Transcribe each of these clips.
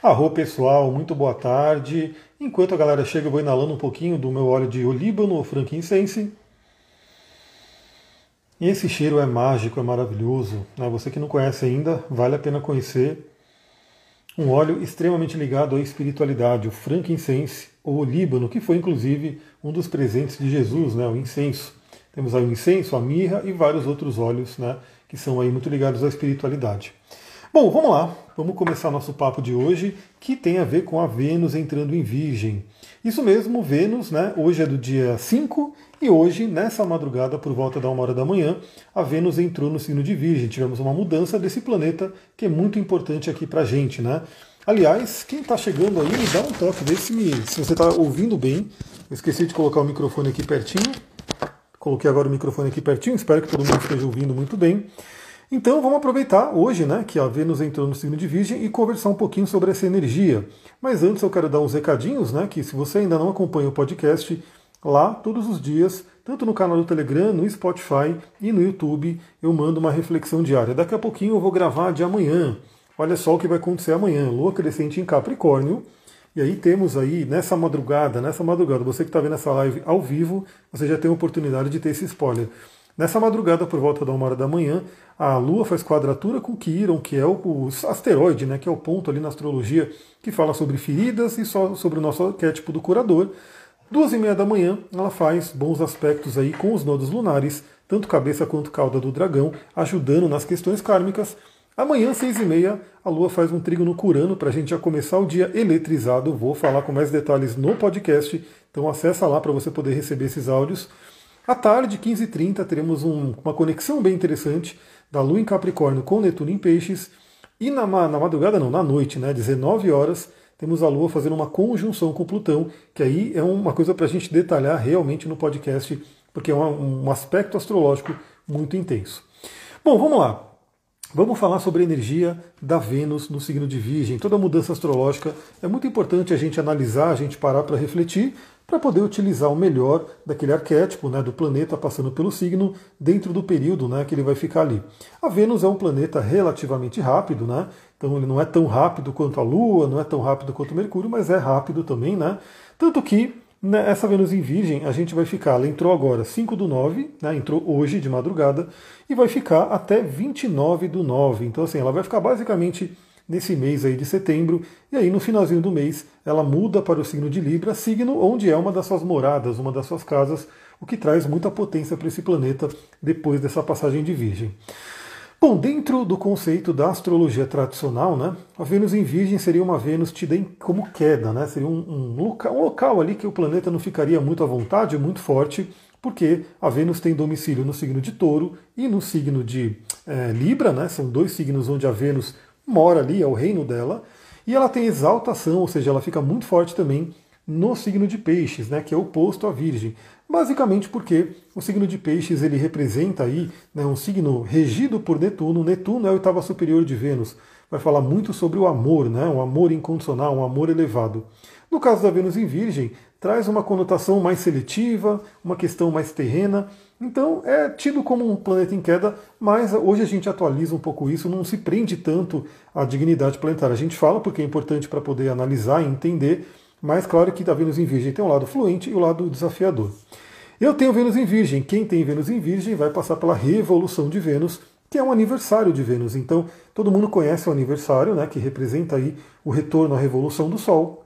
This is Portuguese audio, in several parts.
Arro pessoal, muito boa tarde. Enquanto a galera chega, eu vou inalando um pouquinho do meu óleo de olíbano ou frankincense. E esse cheiro é mágico, é maravilhoso. Né? Você que não conhece ainda, vale a pena conhecer. Um óleo extremamente ligado à espiritualidade, o frankincense ou olíbano, que foi inclusive um dos presentes de Jesus, né? o incenso. Temos aí o incenso, a mirra e vários outros óleos né? que são aí muito ligados à espiritualidade. Bom, vamos lá. Vamos começar nosso papo de hoje, que tem a ver com a Vênus entrando em Virgem. Isso mesmo, Vênus, né? Hoje é do dia 5 e hoje, nessa madrugada, por volta da uma hora da manhã, a Vênus entrou no signo de Virgem. Tivemos uma mudança desse planeta que é muito importante aqui pra gente, né? Aliás, quem está chegando aí, me dá um toque, vê se, me, se você está ouvindo bem. Eu esqueci de colocar o microfone aqui pertinho. Coloquei agora o microfone aqui pertinho, espero que todo mundo esteja ouvindo muito bem. Então vamos aproveitar hoje, né, que a Vênus entrou no signo de Virgem e conversar um pouquinho sobre essa energia. Mas antes eu quero dar uns recadinhos, né, que se você ainda não acompanha o podcast, lá todos os dias, tanto no canal do Telegram, no Spotify e no YouTube, eu mando uma reflexão diária. Daqui a pouquinho eu vou gravar de amanhã. Olha só o que vai acontecer amanhã. Lua crescente em Capricórnio. E aí temos aí, nessa madrugada, nessa madrugada, você que está vendo essa live ao vivo, você já tem a oportunidade de ter esse spoiler. Nessa madrugada, por volta da uma hora da manhã, a Lua faz quadratura com Quiron, que é o, asteroide, né, que é o ponto ali na astrologia que fala sobre feridas e só sobre o nosso arquétipo do curador. Duas e meia da manhã, ela faz bons aspectos aí com os nodos lunares, tanto cabeça quanto cauda do dragão, ajudando nas questões kármicas. Amanhã, seis e meia, a Lua faz um trigo no Curano para a gente já começar o dia eletrizado. Vou falar com mais detalhes no podcast, então acessa lá para você poder receber esses áudios. À tarde, 15h30, teremos um, uma conexão bem interessante da Lua em Capricórnio com Netuno em Peixes. E na, na madrugada, não, na noite, né, 19 horas, temos a Lua fazendo uma conjunção com Plutão, que aí é uma coisa para a gente detalhar realmente no podcast, porque é um, um aspecto astrológico muito intenso. Bom, vamos lá. Vamos falar sobre a energia da Vênus no signo de Virgem. Toda mudança astrológica é muito importante a gente analisar, a gente parar para refletir, para poder utilizar o melhor daquele arquétipo né, do planeta passando pelo signo dentro do período né, que ele vai ficar ali. A Vênus é um planeta relativamente rápido, né, então ele não é tão rápido quanto a Lua, não é tão rápido quanto o Mercúrio, mas é rápido também. Né, tanto que né, essa Vênus em Virgem, a gente vai ficar, ela entrou agora 5 do 9, né, entrou hoje de madrugada, e vai ficar até 29 do 9. Então, assim, ela vai ficar basicamente nesse mês aí de setembro, e aí no finalzinho do mês ela muda para o signo de Libra, signo onde é uma das suas moradas, uma das suas casas, o que traz muita potência para esse planeta depois dessa passagem de Virgem. Bom, dentro do conceito da astrologia tradicional, né, a Vênus em Virgem seria uma Vênus tida como queda, né, seria um, um, local, um local ali que o planeta não ficaria muito à vontade, muito forte, porque a Vênus tem domicílio no signo de Touro e no signo de é, Libra, né, são dois signos onde a Vênus mora ali, é o reino dela, e ela tem exaltação, ou seja, ela fica muito forte também no signo de Peixes, né, que é oposto à Virgem. Basicamente porque o signo de Peixes ele representa aí né, um signo regido por Netuno. Netuno é a oitava superior de Vênus. Vai falar muito sobre o amor, né, um amor incondicional, um amor elevado. No caso da Vênus em Virgem, traz uma conotação mais seletiva, uma questão mais terrena, então é tido como um planeta em queda, mas hoje a gente atualiza um pouco isso, não se prende tanto à dignidade planetária. A gente fala porque é importante para poder analisar e entender, mas claro que a Vênus em Virgem tem um lado fluente e o um lado desafiador. Eu tenho Vênus em Virgem. Quem tem Vênus em Virgem vai passar pela revolução de Vênus, que é um aniversário de Vênus. Então, todo mundo conhece o aniversário, né, que representa aí o retorno à revolução do Sol.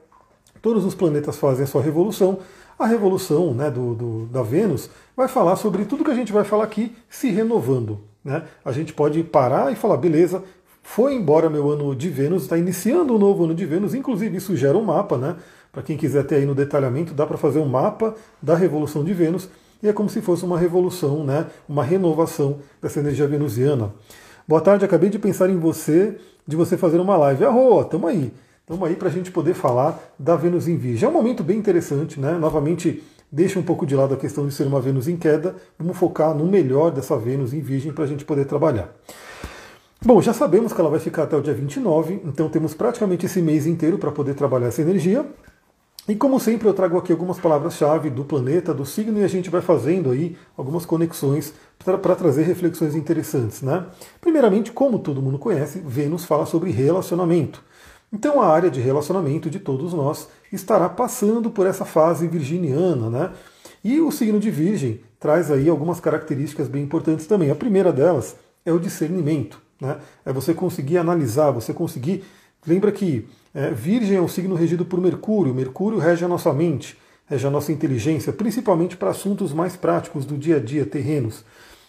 Todos os planetas fazem a sua revolução. A revolução né, do, do, da Vênus vai falar sobre tudo que a gente vai falar aqui se renovando. Né? A gente pode parar e falar, beleza, foi embora meu ano de Vênus, está iniciando um novo ano de Vênus, inclusive isso gera um mapa, né? Para quem quiser ter aí no detalhamento, dá para fazer um mapa da revolução de Vênus, e é como se fosse uma revolução, né? uma renovação dessa energia venusiana. Boa tarde, acabei de pensar em você, de você fazer uma live. Arroa, tamo aí. Estamos aí para a gente poder falar da Vênus em Virgem. É um momento bem interessante, né? Novamente, deixa um pouco de lado a questão de ser uma Vênus em queda. Vamos focar no melhor dessa Vênus em Virgem para a gente poder trabalhar. Bom, já sabemos que ela vai ficar até o dia 29, então temos praticamente esse mês inteiro para poder trabalhar essa energia. E como sempre, eu trago aqui algumas palavras-chave do planeta, do signo, e a gente vai fazendo aí algumas conexões para trazer reflexões interessantes. Né? Primeiramente, como todo mundo conhece, Vênus fala sobre relacionamento. Então a área de relacionamento de todos nós estará passando por essa fase virginiana, né? E o signo de Virgem traz aí algumas características bem importantes também. A primeira delas é o discernimento, né? É você conseguir analisar, você conseguir. Lembra que é, Virgem é um signo regido por Mercúrio. Mercúrio rege a nossa mente, rege a nossa inteligência, principalmente para assuntos mais práticos do dia a dia, terrenos.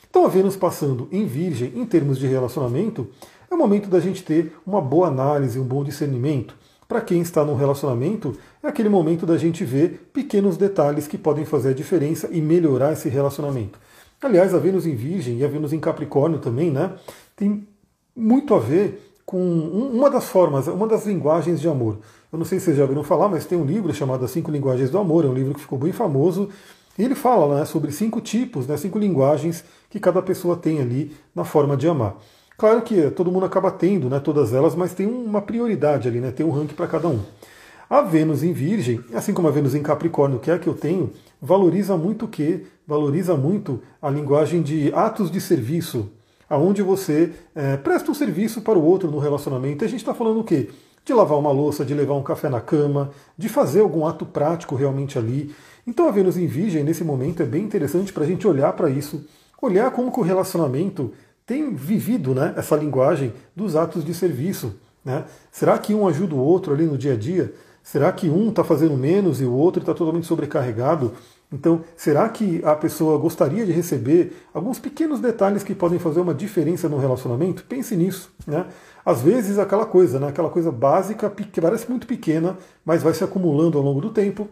Então, a Vênus passando em Virgem, em termos de relacionamento, é o momento da gente ter uma boa análise, um bom discernimento. Para quem está no relacionamento, é aquele momento da gente ver pequenos detalhes que podem fazer a diferença e melhorar esse relacionamento. Aliás, a Vênus em Virgem e a Vênus em Capricórnio também, né? Tem muito a ver com uma das formas, uma das linguagens de amor. Eu não sei se vocês já ouviram falar, mas tem um livro chamado As Cinco Linguagens do Amor, é um livro que ficou bem famoso. E ele fala né, sobre cinco tipos, né, cinco linguagens que cada pessoa tem ali na forma de amar. Claro que todo mundo acaba tendo né, todas elas, mas tem uma prioridade ali, né, tem um ranking para cada um. A Vênus em Virgem, assim como a Vênus em Capricórnio, que é a que eu tenho, valoriza muito o quê? Valoriza muito a linguagem de atos de serviço, aonde você é, presta um serviço para o outro no relacionamento. E a gente está falando o quê? De lavar uma louça, de levar um café na cama, de fazer algum ato prático realmente ali. Então a Vênus em Virgem, nesse momento, é bem interessante para a gente olhar para isso, olhar como que o relacionamento tem vivido né, essa linguagem dos atos de serviço. Né? Será que um ajuda o outro ali no dia a dia? Será que um está fazendo menos e o outro está totalmente sobrecarregado? Então, será que a pessoa gostaria de receber alguns pequenos detalhes que podem fazer uma diferença no relacionamento? Pense nisso, né? Às vezes aquela coisa, né? Aquela coisa básica que parece muito pequena, mas vai se acumulando ao longo do tempo.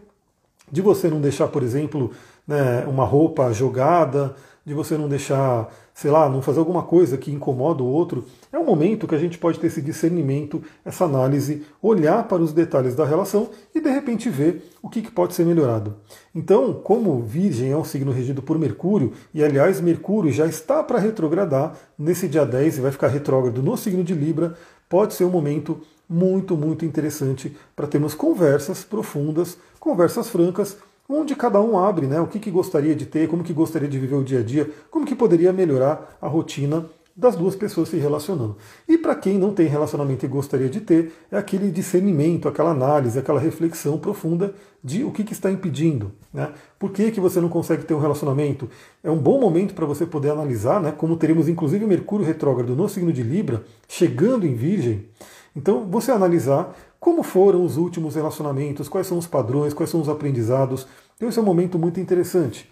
De você não deixar, por exemplo, né, uma roupa jogada, de você não deixar sei lá, não fazer alguma coisa que incomoda o outro, é um momento que a gente pode ter esse discernimento, essa análise, olhar para os detalhes da relação e de repente ver o que, pode ser melhorado. Então, como Virgem é um signo regido por Mercúrio, e aliás, Mercúrio já está para retrogradar nesse dia 10 e vai ficar retrógrado no signo de Libra, pode ser um momento muito, muito interessante para termos conversas profundas, conversas francas onde cada um abre né, o que, que gostaria de ter, como que gostaria de viver o dia a dia, como que poderia melhorar a rotina das duas pessoas se relacionando. E para quem não tem relacionamento e gostaria de ter, é aquele discernimento, aquela análise, aquela reflexão profunda de o que, que está impedindo. Né? Por que, que você não consegue ter um relacionamento? É um bom momento para você poder analisar, né, como teremos inclusive o Mercúrio retrógrado no signo de Libra, chegando em Virgem. Então, você analisar como foram os últimos relacionamentos, quais são os padrões, quais são os aprendizados. Então, esse é um momento muito interessante.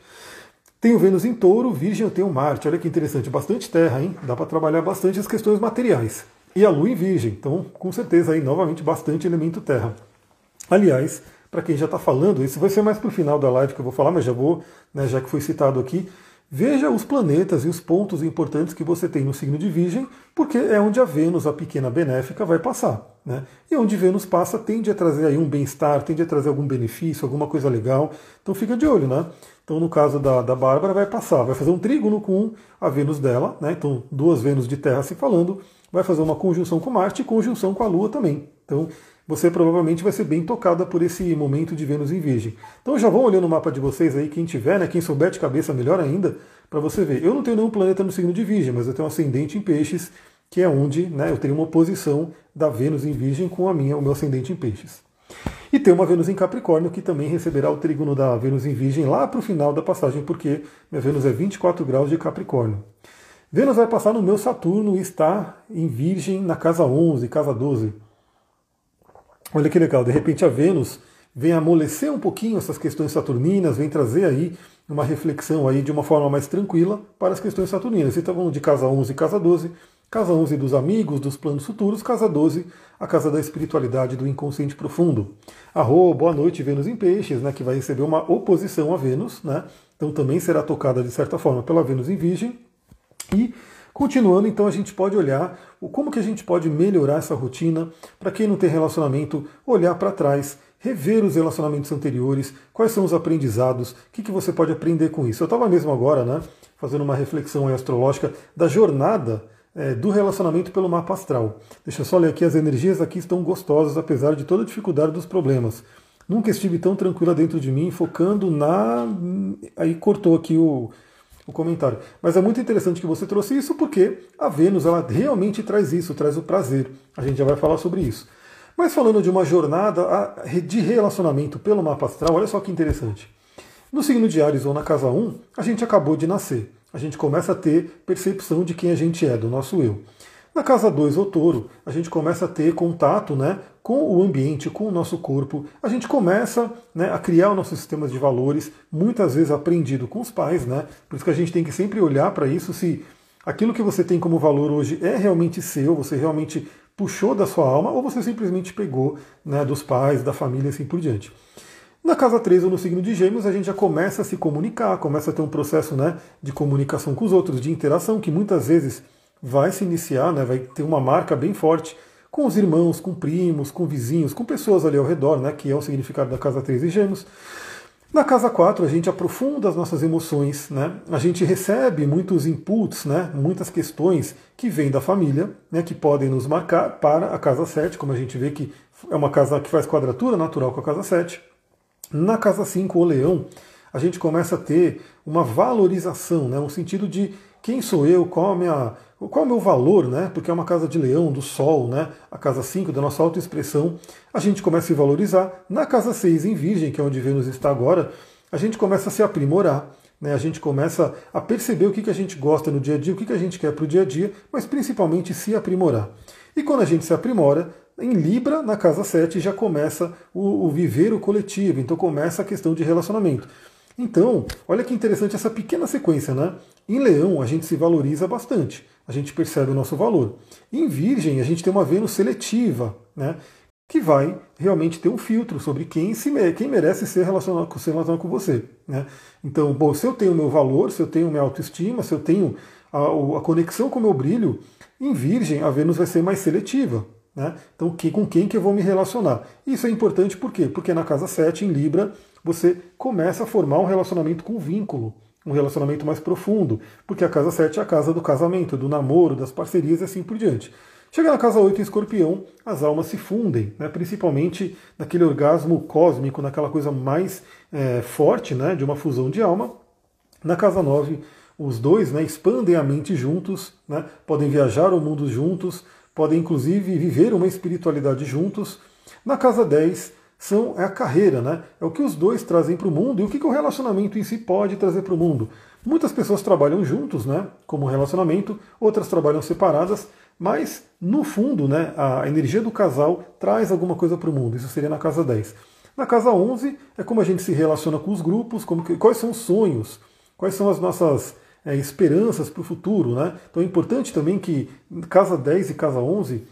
Tenho Vênus em touro, Virgem eu tenho Marte. Olha que interessante, bastante terra, hein? Dá para trabalhar bastante as questões materiais. E a Lua em Virgem, então com certeza aí novamente bastante elemento terra. Aliás, para quem já está falando, isso vai ser mais para o final da live que eu vou falar, mas já vou, né, já que foi citado aqui, Veja os planetas e os pontos importantes que você tem no signo de Virgem, porque é onde a Vênus, a pequena benéfica, vai passar. Né? E onde Vênus passa tende a trazer aí um bem-estar, tende a trazer algum benefício, alguma coisa legal. Então fica de olho, né? Então no caso da, da Bárbara vai passar, vai fazer um trígono com a Vênus dela, né? Então duas Vênus de Terra se falando, vai fazer uma conjunção com Marte e conjunção com a Lua também. Então você provavelmente vai ser bem tocada por esse momento de Vênus em Virgem. Então já vão olhando o mapa de vocês aí, quem tiver, né, quem souber de cabeça melhor ainda, para você ver. Eu não tenho nenhum planeta no signo de Virgem, mas eu tenho um ascendente em Peixes, que é onde né, eu tenho uma oposição da Vênus em Virgem com a minha, o meu ascendente em Peixes. E tem uma Vênus em Capricórnio que também receberá o trígono da Vênus em Virgem lá para o final da passagem, porque minha Vênus é 24 graus de Capricórnio. Vênus vai passar no meu Saturno e está em Virgem na casa 11, casa 12. Olha que legal, de repente a Vênus vem amolecer um pouquinho essas questões saturninas, vem trazer aí uma reflexão aí de uma forma mais tranquila para as questões saturninas. Então vamos de casa 11 e casa 12, casa 11 dos amigos, dos planos futuros, casa 12 a casa da espiritualidade, do inconsciente profundo. Arro, boa noite, Vênus em Peixes, né, que vai receber uma oposição a Vênus, né? Então também será tocada de certa forma pela Vênus em Virgem. E Continuando, então, a gente pode olhar como que a gente pode melhorar essa rotina. Para quem não tem relacionamento, olhar para trás, rever os relacionamentos anteriores, quais são os aprendizados, o que, que você pode aprender com isso. Eu estava mesmo agora, né, fazendo uma reflexão astrológica da jornada é, do relacionamento pelo mapa astral. Deixa eu só ler aqui, as energias aqui estão gostosas, apesar de toda a dificuldade dos problemas. Nunca estive tão tranquila dentro de mim, focando na. Aí cortou aqui o, o comentário. Mas é muito interessante que você trouxe isso porque a Vênus ela realmente traz isso, traz o prazer. A gente já vai falar sobre isso. Mas falando de uma jornada de relacionamento pelo mapa astral, olha só que interessante. No signo de Ares ou na casa 1, a gente acabou de nascer. A gente começa a ter percepção de quem a gente é, do nosso eu. Na casa 2 ou touro, a gente começa a ter contato né, com o ambiente, com o nosso corpo. A gente começa né, a criar os nossos sistemas de valores, muitas vezes aprendido com os pais. Né? Por isso que a gente tem que sempre olhar para isso se aquilo que você tem como valor hoje é realmente seu, você realmente puxou da sua alma ou você simplesmente pegou né, dos pais, da família e assim por diante. Na casa 3 ou no signo de Gêmeos, a gente já começa a se comunicar, começa a ter um processo né, de comunicação com os outros, de interação, que muitas vezes vai se iniciar, né, vai ter uma marca bem forte com os irmãos, com primos, com vizinhos, com pessoas ali ao redor, né, que é o significado da casa 3 de Gêmeos. Na casa 4, a gente aprofunda as nossas emoções, né? a gente recebe muitos inputs, né? muitas questões que vêm da família, né? que podem nos marcar para a casa 7, como a gente vê que é uma casa que faz quadratura natural com a casa 7. Na casa 5, o leão, a gente começa a ter uma valorização, né? um sentido de quem sou eu, qual a minha qual é o meu valor, né? Porque é uma casa de leão, do sol, né? A casa 5 da nossa autoexpressão, a gente começa a se valorizar. Na casa 6, em Virgem, que é onde Vênus está agora, a gente começa a se aprimorar. Né, a gente começa a perceber o que, que a gente gosta no dia a dia, o que, que a gente quer para o dia a dia, mas principalmente se aprimorar. E quando a gente se aprimora, em Libra, na casa 7, já começa o, o viver o coletivo, então começa a questão de relacionamento. Então, olha que interessante essa pequena sequência, né? Em Leão, a gente se valoriza bastante, a gente percebe o nosso valor. Em Virgem, a gente tem uma Vênus seletiva, né? Que vai realmente ter um filtro sobre quem, se, quem merece ser relacionado, ser relacionado com você. Né? Então, bom, se eu tenho o meu valor, se eu tenho minha autoestima, se eu tenho a, a conexão com o meu brilho, em Virgem a Vênus vai ser mais seletiva. Né? Então, que, com quem que eu vou me relacionar? Isso é importante por quê? Porque na casa 7, em Libra, você começa a formar um relacionamento com vínculo, um relacionamento mais profundo, porque a casa 7 é a casa do casamento, do namoro, das parcerias e assim por diante. Chega na casa 8 em escorpião, as almas se fundem, né, principalmente naquele orgasmo cósmico, naquela coisa mais é, forte né, de uma fusão de alma. Na casa 9, os dois né, expandem a mente juntos, né, podem viajar o mundo juntos, podem inclusive viver uma espiritualidade juntos. Na casa 10, são, é a carreira, né? É o que os dois trazem para o mundo e o que, que o relacionamento em si pode trazer para o mundo. Muitas pessoas trabalham juntos, né? Como relacionamento, outras trabalham separadas, mas no fundo, né, a energia do casal traz alguma coisa para o mundo. Isso seria na casa 10. Na casa 11 é como a gente se relaciona com os grupos, como que, quais são os sonhos, quais são as nossas é, esperanças para o futuro, né? Então é importante também que casa 10 e casa 11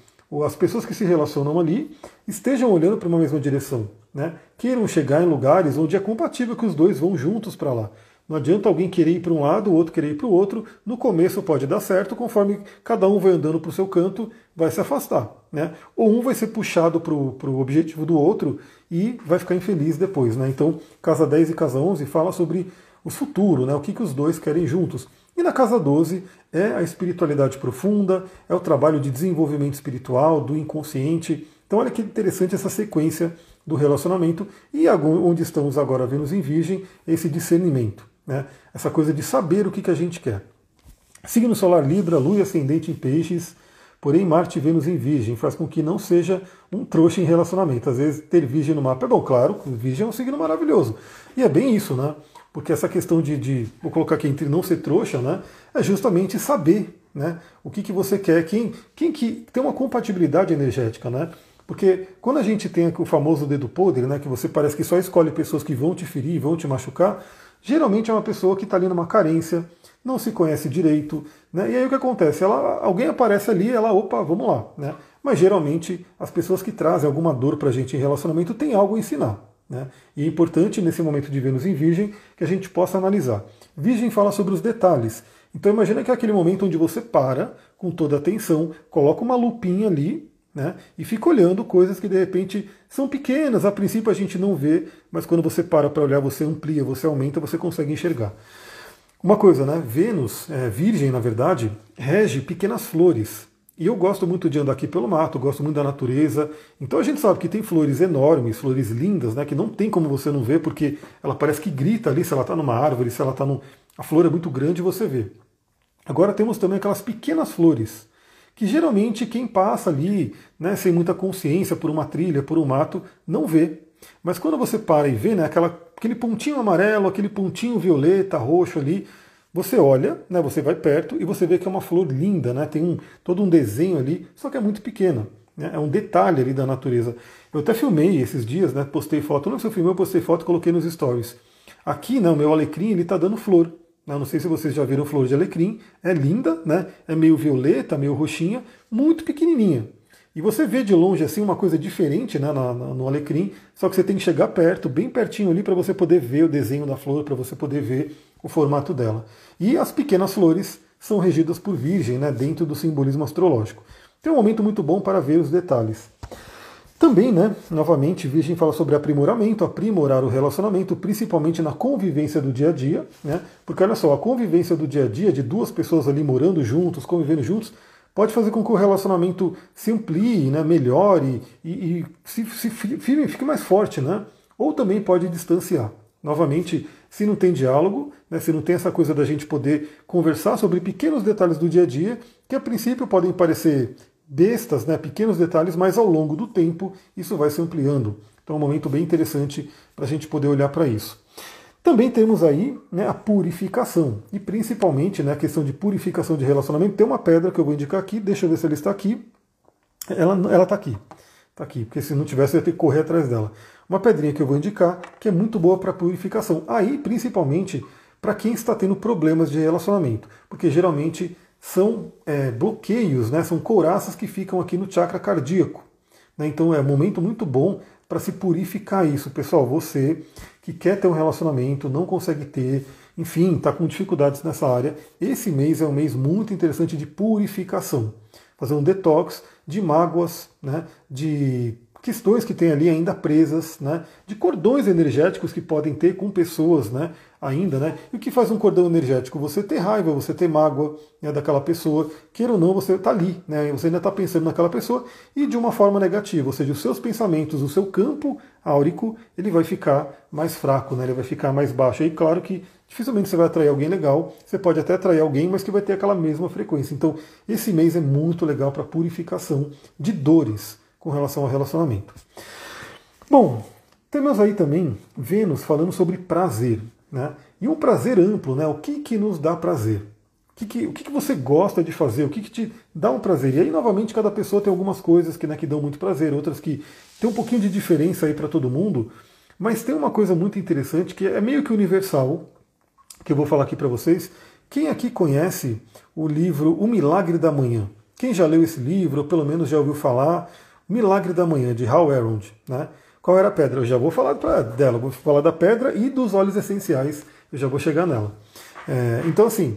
as pessoas que se relacionam ali estejam olhando para uma mesma direção, né? queiram chegar em lugares onde é compatível que os dois vão juntos para lá. Não adianta alguém querer ir para um lado, o outro querer ir para o outro. No começo pode dar certo, conforme cada um vai andando para o seu canto, vai se afastar. Né? Ou um vai ser puxado para o objetivo do outro e vai ficar infeliz depois. Né? Então, casa 10 e casa 11 fala sobre o futuro, né? o que, que os dois querem juntos. E na casa 12 é a espiritualidade profunda, é o trabalho de desenvolvimento espiritual, do inconsciente. Então, olha que interessante essa sequência do relacionamento e onde estamos agora, Vênus em Virgem, esse discernimento, né? essa coisa de saber o que, que a gente quer. Signo solar Libra, Lua ascendente em Peixes, porém Marte e Vênus em Virgem faz com que não seja um trouxa em relacionamento. Às vezes ter Virgem no mapa é bom, claro, Virgem é um signo maravilhoso. E é bem isso, né? Porque essa questão de, de, vou colocar aqui entre não ser trouxa, né, é justamente saber né, o que, que você quer, quem, quem que tem uma compatibilidade energética, né? Porque quando a gente tem o famoso dedo podre, né, que você parece que só escolhe pessoas que vão te ferir, vão te machucar, geralmente é uma pessoa que está ali numa carência, não se conhece direito, né? E aí o que acontece? Ela, alguém aparece ali, ela, opa, vamos lá, né? Mas geralmente as pessoas que trazem alguma dor para a gente em relacionamento têm algo a ensinar. Né? E é importante nesse momento de Vênus em Virgem que a gente possa analisar. Virgem fala sobre os detalhes. Então imagina que é aquele momento onde você para com toda a atenção, coloca uma lupinha ali né, e fica olhando coisas que de repente são pequenas, a princípio a gente não vê, mas quando você para para olhar, você amplia, você aumenta, você consegue enxergar. Uma coisa, né? Vênus, é, Virgem, na verdade, rege pequenas flores. E eu gosto muito de andar aqui pelo mato, gosto muito da natureza. Então a gente sabe que tem flores enormes, flores lindas, né? Que não tem como você não ver, porque ela parece que grita ali se ela está numa árvore, se ela está num. A flor é muito grande você vê. Agora temos também aquelas pequenas flores, que geralmente quem passa ali, né, sem muita consciência por uma trilha, por um mato, não vê. Mas quando você para e vê, né, aquela, aquele pontinho amarelo, aquele pontinho violeta, roxo ali, você olha, né, você vai perto e você vê que é uma flor linda, né, tem um, todo um desenho ali, só que é muito pequena. Né, é um detalhe ali da natureza. Eu até filmei esses dias, né, postei foto. Não sei se eu filmei, eu postei foto e coloquei nos stories. Aqui, né, o meu alecrim, ele está dando flor. Não sei se vocês já viram flor de alecrim. É linda, né? É meio violeta, meio roxinha, muito pequenininha. E você vê de longe assim uma coisa diferente né, no alecrim, só que você tem que chegar perto, bem pertinho ali, para você poder ver o desenho da flor, para você poder ver o formato dela. E as pequenas flores são regidas por Virgem, né, dentro do simbolismo astrológico. Tem um momento muito bom para ver os detalhes. Também, né, novamente, Virgem fala sobre aprimoramento, aprimorar o relacionamento, principalmente na convivência do dia a dia, né? Porque olha só, a convivência do dia a dia de duas pessoas ali morando juntos, convivendo juntos, pode fazer com que o relacionamento se amplie, né, melhore e, e se, se fique mais forte, né? Ou também pode distanciar. Novamente, se não tem diálogo, né, se não tem essa coisa da gente poder conversar sobre pequenos detalhes do dia a dia, que a princípio podem parecer bestas, né, pequenos detalhes, mas ao longo do tempo isso vai se ampliando. Então é um momento bem interessante para a gente poder olhar para isso. Também temos aí né, a purificação, e principalmente né, a questão de purificação de relacionamento. Tem uma pedra que eu vou indicar aqui, deixa eu ver se ela está aqui. Ela está aqui, está aqui, porque se não tivesse eu ia ter que correr atrás dela. Uma pedrinha que eu vou indicar, que é muito boa para purificação. Aí, principalmente, para quem está tendo problemas de relacionamento, porque geralmente são é, bloqueios, né? são couraças que ficam aqui no chakra cardíaco. Né? Então é um momento muito bom para se purificar isso. Pessoal, você que quer ter um relacionamento, não consegue ter, enfim, está com dificuldades nessa área, esse mês é um mês muito interessante de purificação. Fazer um detox de mágoas, né? de questões que tem ali ainda presas, né, de cordões energéticos que podem ter com pessoas, né, ainda, né, e o que faz um cordão energético? Você ter raiva, você ter mágoa né, daquela pessoa, queira ou não, você está ali, né, você ainda está pensando naquela pessoa e de uma forma negativa, ou seja, os seus pensamentos, o seu campo áurico, ele vai ficar mais fraco, né, ele vai ficar mais baixo. E claro que dificilmente você vai atrair alguém legal, você pode até atrair alguém, mas que vai ter aquela mesma frequência. Então, esse mês é muito legal para purificação de dores com relação ao relacionamento. Bom, temos aí também Vênus falando sobre prazer, né? E um prazer amplo, né? O que, que nos dá prazer? O que, que, o que, que você gosta de fazer? O que, que te dá um prazer? E aí, novamente, cada pessoa tem algumas coisas que, né, que dão muito prazer, outras que tem um pouquinho de diferença aí para todo mundo. Mas tem uma coisa muito interessante que é meio que universal, que eu vou falar aqui para vocês. Quem aqui conhece o livro O Milagre da Manhã? Quem já leu esse livro, ou pelo menos já ouviu falar, Milagre da Manhã, de Hal Elrond. Né? Qual era a pedra? Eu já vou falar pra, dela, vou falar da pedra e dos óleos essenciais, eu já vou chegar nela. É, então, assim,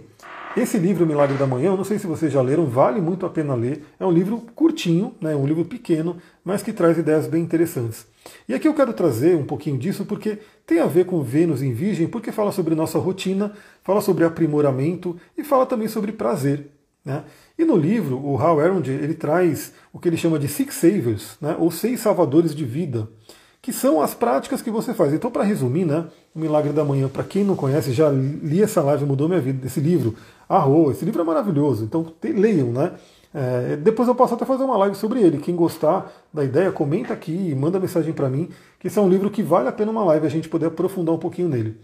esse livro, Milagre da Manhã, eu não sei se vocês já leram, vale muito a pena ler. É um livro curtinho, né, um livro pequeno, mas que traz ideias bem interessantes. E aqui eu quero trazer um pouquinho disso porque tem a ver com Vênus em Virgem, porque fala sobre nossa rotina, fala sobre aprimoramento e fala também sobre prazer. Né? E no livro, o Hal Elrond ele traz o que ele chama de Six Savers, né? ou Seis Salvadores de Vida, que são as práticas que você faz. Então, para resumir, né, o Milagre da Manhã, para quem não conhece, já li essa live, mudou minha vida, esse livro, Arro, esse livro é maravilhoso, então te, leiam, né? É, depois eu posso até fazer uma live sobre ele. Quem gostar da ideia, comenta aqui e manda mensagem para mim, que esse é um livro que vale a pena uma live, a gente poder aprofundar um pouquinho nele.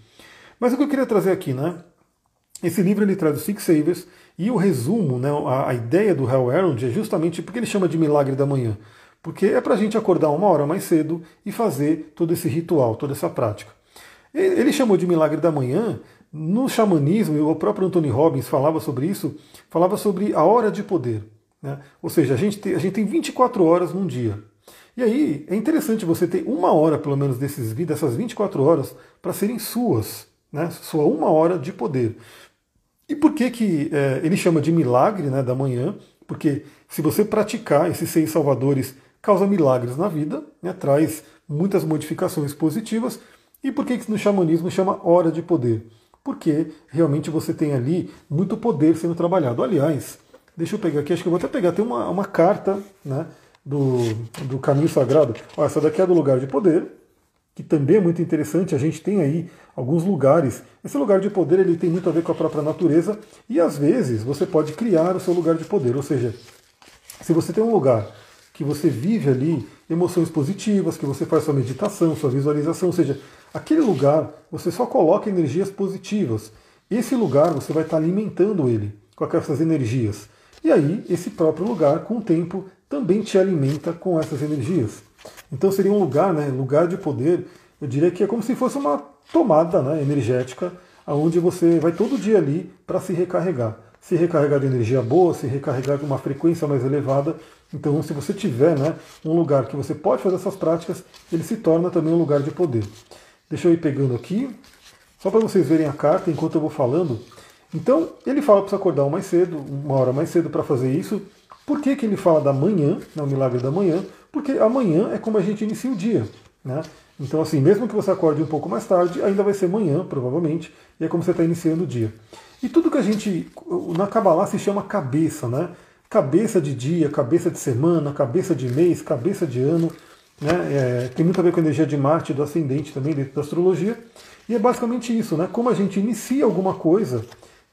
Mas o que eu queria trazer aqui, né? Esse livro ele traz os Six Savers, e o resumo, né, a, a ideia do Hal Elrond é justamente porque ele chama de milagre da manhã. Porque é para a gente acordar uma hora mais cedo e fazer todo esse ritual, toda essa prática. Ele chamou de milagre da manhã, no xamanismo, o próprio Anthony Robbins falava sobre isso, falava sobre a hora de poder. Né? Ou seja, a gente, tem, a gente tem 24 horas num dia. E aí é interessante você ter uma hora, pelo menos, desses, dessas 24 horas para serem suas, né? sua uma hora de poder. E por que, que é, ele chama de milagre né, da manhã? Porque se você praticar esses seis salvadores, causa milagres na vida, né, traz muitas modificações positivas. E por que, que no xamanismo chama hora de poder? Porque realmente você tem ali muito poder sendo trabalhado. Aliás, deixa eu pegar aqui, acho que eu vou até pegar, tem uma, uma carta né, do, do caminho sagrado. Ó, essa daqui é do lugar de poder, que também é muito interessante. A gente tem aí alguns lugares. Esse lugar de poder ele tem muito a ver com a própria natureza e às vezes você pode criar o seu lugar de poder, ou seja, Se você tem um lugar que você vive ali emoções positivas, que você faz sua meditação, sua visualização, ou seja, aquele lugar você só coloca energias positivas. Esse lugar você vai estar alimentando ele com essas energias. E aí, esse próprio lugar, com o tempo, também te alimenta com essas energias. Então seria um lugar, né, lugar de poder, eu diria que é como se fosse uma tomada né, energética, onde você vai todo dia ali para se recarregar. Se recarregar de energia boa, se recarregar com uma frequência mais elevada. Então, se você tiver né, um lugar que você pode fazer essas práticas, ele se torna também um lugar de poder. Deixa eu ir pegando aqui, só para vocês verem a carta enquanto eu vou falando. Então, ele fala para você acordar mais cedo, uma hora mais cedo para fazer isso. Por que, que ele fala da manhã, né, o milagre da manhã? Porque amanhã é como a gente inicia o dia. Né? Então, assim, mesmo que você acorde um pouco mais tarde, ainda vai ser manhã, provavelmente, e é como você está iniciando o dia. E tudo que a gente, na Kabbalah se chama cabeça, né? Cabeça de dia, cabeça de semana, cabeça de mês, cabeça de ano. Né? É, tem muito a ver com a energia de Marte do ascendente também dentro da astrologia. E é basicamente isso, né? Como a gente inicia alguma coisa,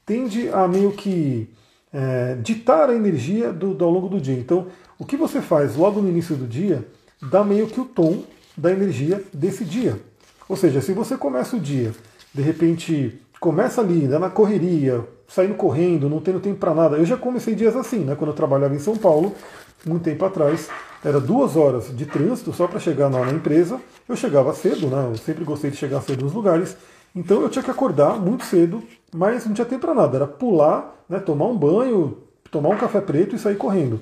tende a meio que é, ditar a energia do, do, ao longo do dia. Então, o que você faz logo no início do dia dá meio que o tom da energia desse dia. Ou seja, se você começa o dia, de repente começa ali, na correria, saindo correndo, não tendo tempo para nada. Eu já comecei dias assim, né? Quando eu trabalhava em São Paulo, muito tempo atrás, era duas horas de trânsito só para chegar lá na empresa. Eu chegava cedo, né? Eu sempre gostei de chegar cedo nos lugares. Então eu tinha que acordar muito cedo, mas não tinha tempo para nada. Era pular, né, tomar um banho, tomar um café preto e sair correndo.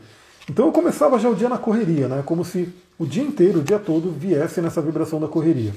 Então eu começava já o dia na correria, né, como se o dia inteiro, o dia todo, viesse nessa vibração da correria.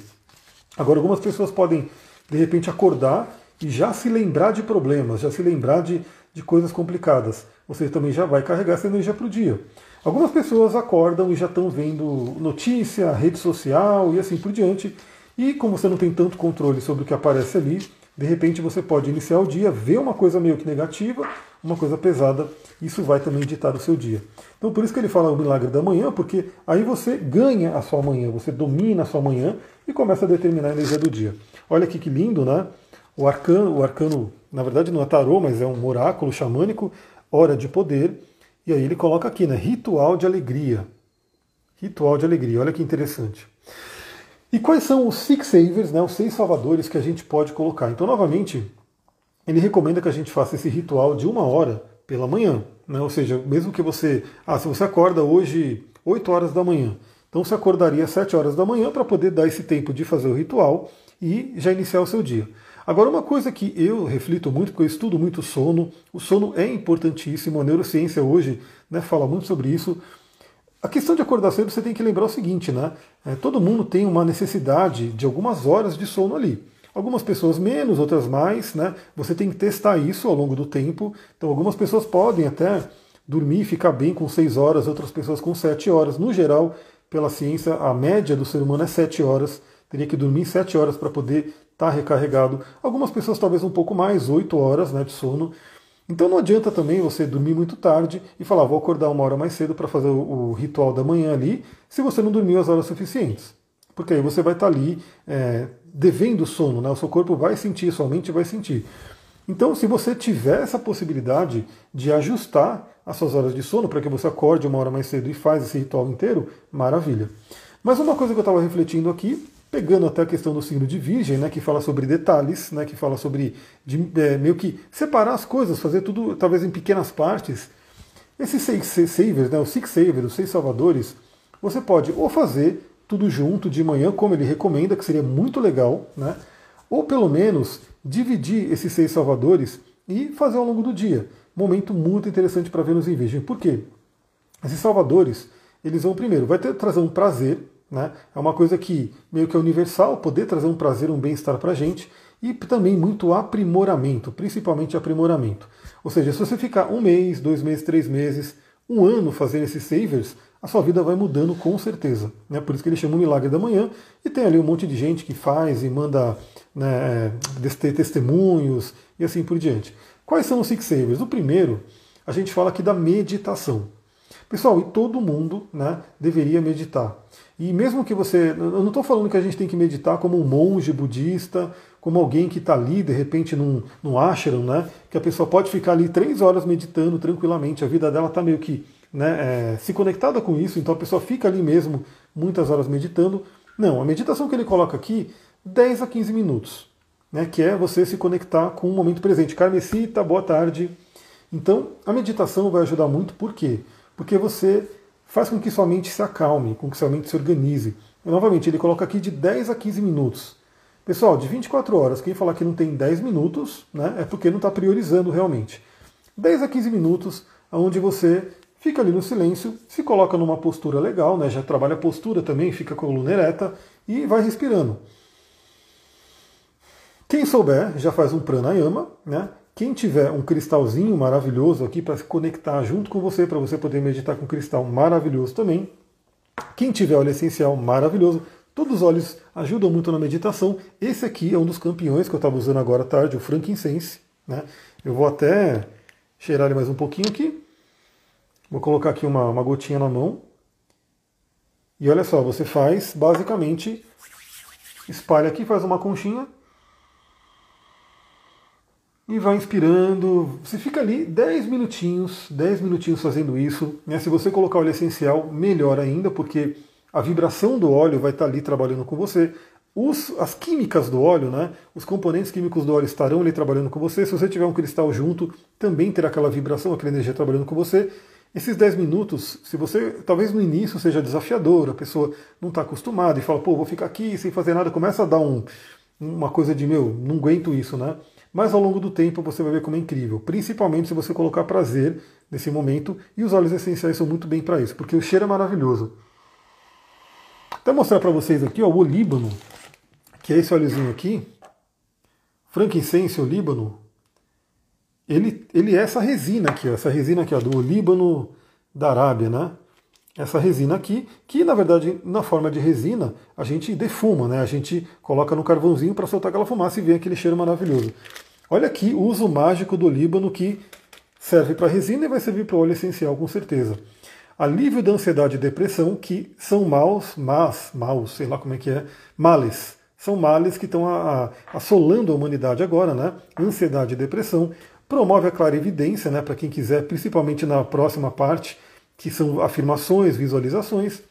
Agora, algumas pessoas podem, de repente, acordar e já se lembrar de problemas, já se lembrar de, de coisas complicadas. Você também já vai carregar essa energia para o dia. Algumas pessoas acordam e já estão vendo notícia, rede social e assim por diante. E como você não tem tanto controle sobre o que aparece ali, de repente você pode iniciar o dia, ver uma coisa meio que negativa, uma coisa pesada, isso vai também ditar o seu dia. Então por isso que ele fala o milagre da manhã, porque aí você ganha a sua manhã, você domina a sua manhã e começa a determinar a energia do dia. Olha aqui que lindo, né? O arcano, o arcano, na verdade não é tarô, mas é um oráculo xamânico, hora de poder, e aí ele coloca aqui, né? Ritual de alegria. Ritual de alegria, olha que interessante. E quais são os six savers, né, os seis salvadores que a gente pode colocar? Então, novamente, ele recomenda que a gente faça esse ritual de uma hora pela manhã. Né? Ou seja, mesmo que você. Ah, se você acorda hoje 8 horas da manhã, então você acordaria às 7 horas da manhã para poder dar esse tempo de fazer o ritual e já iniciar o seu dia. Agora, uma coisa que eu reflito muito, porque eu estudo muito sono, o sono é importantíssimo, a neurociência hoje né, fala muito sobre isso. A questão de acordar cedo, você tem que lembrar o seguinte, né? É, todo mundo tem uma necessidade de algumas horas de sono ali. Algumas pessoas menos, outras mais, né? Você tem que testar isso ao longo do tempo. Então, algumas pessoas podem até dormir e ficar bem com 6 horas, outras pessoas com 7 horas. No geral, pela ciência, a média do ser humano é 7 horas. Teria que dormir 7 horas para poder estar tá recarregado. Algumas pessoas talvez um pouco mais, 8 horas né, de sono. Então não adianta também você dormir muito tarde e falar, vou acordar uma hora mais cedo para fazer o, ritual da manhã ali, se você não dormiu as horas suficientes. Porque aí você vai estar tá ali é, devendo sono, né? o seu corpo vai sentir, sua mente vai sentir. Então, se você tiver essa possibilidade de ajustar as suas horas de sono para que você acorde uma hora mais cedo e faz esse ritual inteiro, maravilha. Mas uma coisa que eu estava refletindo aqui pegando até a questão do signo de Virgem, né, que fala sobre detalhes, né, que fala sobre de, é, meio que separar as coisas, fazer tudo talvez em pequenas partes. Esses seis savers, né, os six savers, os seis salvadores, você pode ou fazer tudo junto de manhã, como ele recomenda, que seria muito legal, né, ou pelo menos dividir esses seis salvadores e fazer ao longo do dia. Momento muito interessante para Vênus em Virgem. Por quê? Esses salvadores, eles vão primeiro, vai ter, trazer um prazer, né? É uma coisa que meio que é universal, poder trazer um prazer, um bem-estar para a gente e também muito aprimoramento, principalmente aprimoramento. Ou seja, se você ficar um mês, dois meses, três meses, um ano fazendo esses savers, a sua vida vai mudando com certeza. Né? Por isso que ele chama o Milagre da Manhã e tem ali um monte de gente que faz e manda né, testemunhos e assim por diante. Quais são os six savers? O primeiro, a gente fala aqui da meditação. Pessoal, e todo mundo né, deveria meditar. E mesmo que você. Eu não estou falando que a gente tem que meditar como um monge budista, como alguém que está ali, de repente, num, num ashram, né? Que a pessoa pode ficar ali três horas meditando tranquilamente, a vida dela está meio que né, é, se conectada com isso, então a pessoa fica ali mesmo muitas horas meditando. Não, a meditação que ele coloca aqui, 10 a 15 minutos, né, que é você se conectar com o momento presente. Carmesita, boa tarde. Então, a meditação vai ajudar muito, por quê? Porque você faz com que sua mente se acalme, com que sua mente se organize. E, novamente, ele coloca aqui de 10 a 15 minutos. Pessoal, de 24 horas, quem falar que não tem 10 minutos, né, é porque não está priorizando realmente. 10 a 15 minutos, onde você fica ali no silêncio, se coloca numa postura legal, né, já trabalha a postura também, fica com a coluna ereta e vai respirando. Quem souber, já faz um pranayama, né? Quem tiver um cristalzinho maravilhoso aqui para se conectar junto com você, para você poder meditar com um cristal maravilhoso também. Quem tiver óleo essencial maravilhoso, Todos os óleos ajudam muito na meditação. Esse aqui é um dos campeões que eu estava usando agora à tarde, o frankincense. Né? Eu vou até cheirar ele mais um pouquinho aqui. Vou colocar aqui uma, uma gotinha na mão. E olha só, você faz basicamente, espalha aqui, faz uma conchinha. E vai inspirando. Você fica ali 10 minutinhos, 10 minutinhos fazendo isso. Né? Se você colocar óleo essencial, melhor ainda, porque a vibração do óleo vai estar ali trabalhando com você. Os, as químicas do óleo, né, os componentes químicos do óleo estarão ali trabalhando com você. Se você tiver um cristal junto, também terá aquela vibração, aquela energia trabalhando com você. Esses 10 minutos, se você, talvez no início seja desafiador, a pessoa não está acostumada e fala, pô, vou ficar aqui sem fazer nada, começa a dar um, uma coisa de, meu, não aguento isso, né? Mas ao longo do tempo você vai ver como é incrível, principalmente se você colocar prazer nesse momento, e os óleos essenciais são muito bem para isso, porque o cheiro é maravilhoso. Até mostrar para vocês aqui ó, o olíbano, que é esse óleozinho aqui, frankincense olíbano, ele, ele é essa resina aqui, ó, essa resina aqui ó, do olíbano da Arábia, né? Essa resina aqui, que na verdade, na forma de resina, a gente defuma, né? A gente coloca no carvãozinho para soltar aquela fumaça e vem aquele cheiro maravilhoso. Olha aqui o uso mágico do olíbano que serve para resina e vai servir para óleo essencial com certeza alívio da ansiedade e depressão, que são maus, mas, maus, sei lá como é que é, males. São males que estão assolando a humanidade agora, né? Ansiedade e depressão. Promove a clara evidência, né? Para quem quiser, principalmente na próxima parte, que são afirmações, visualizações.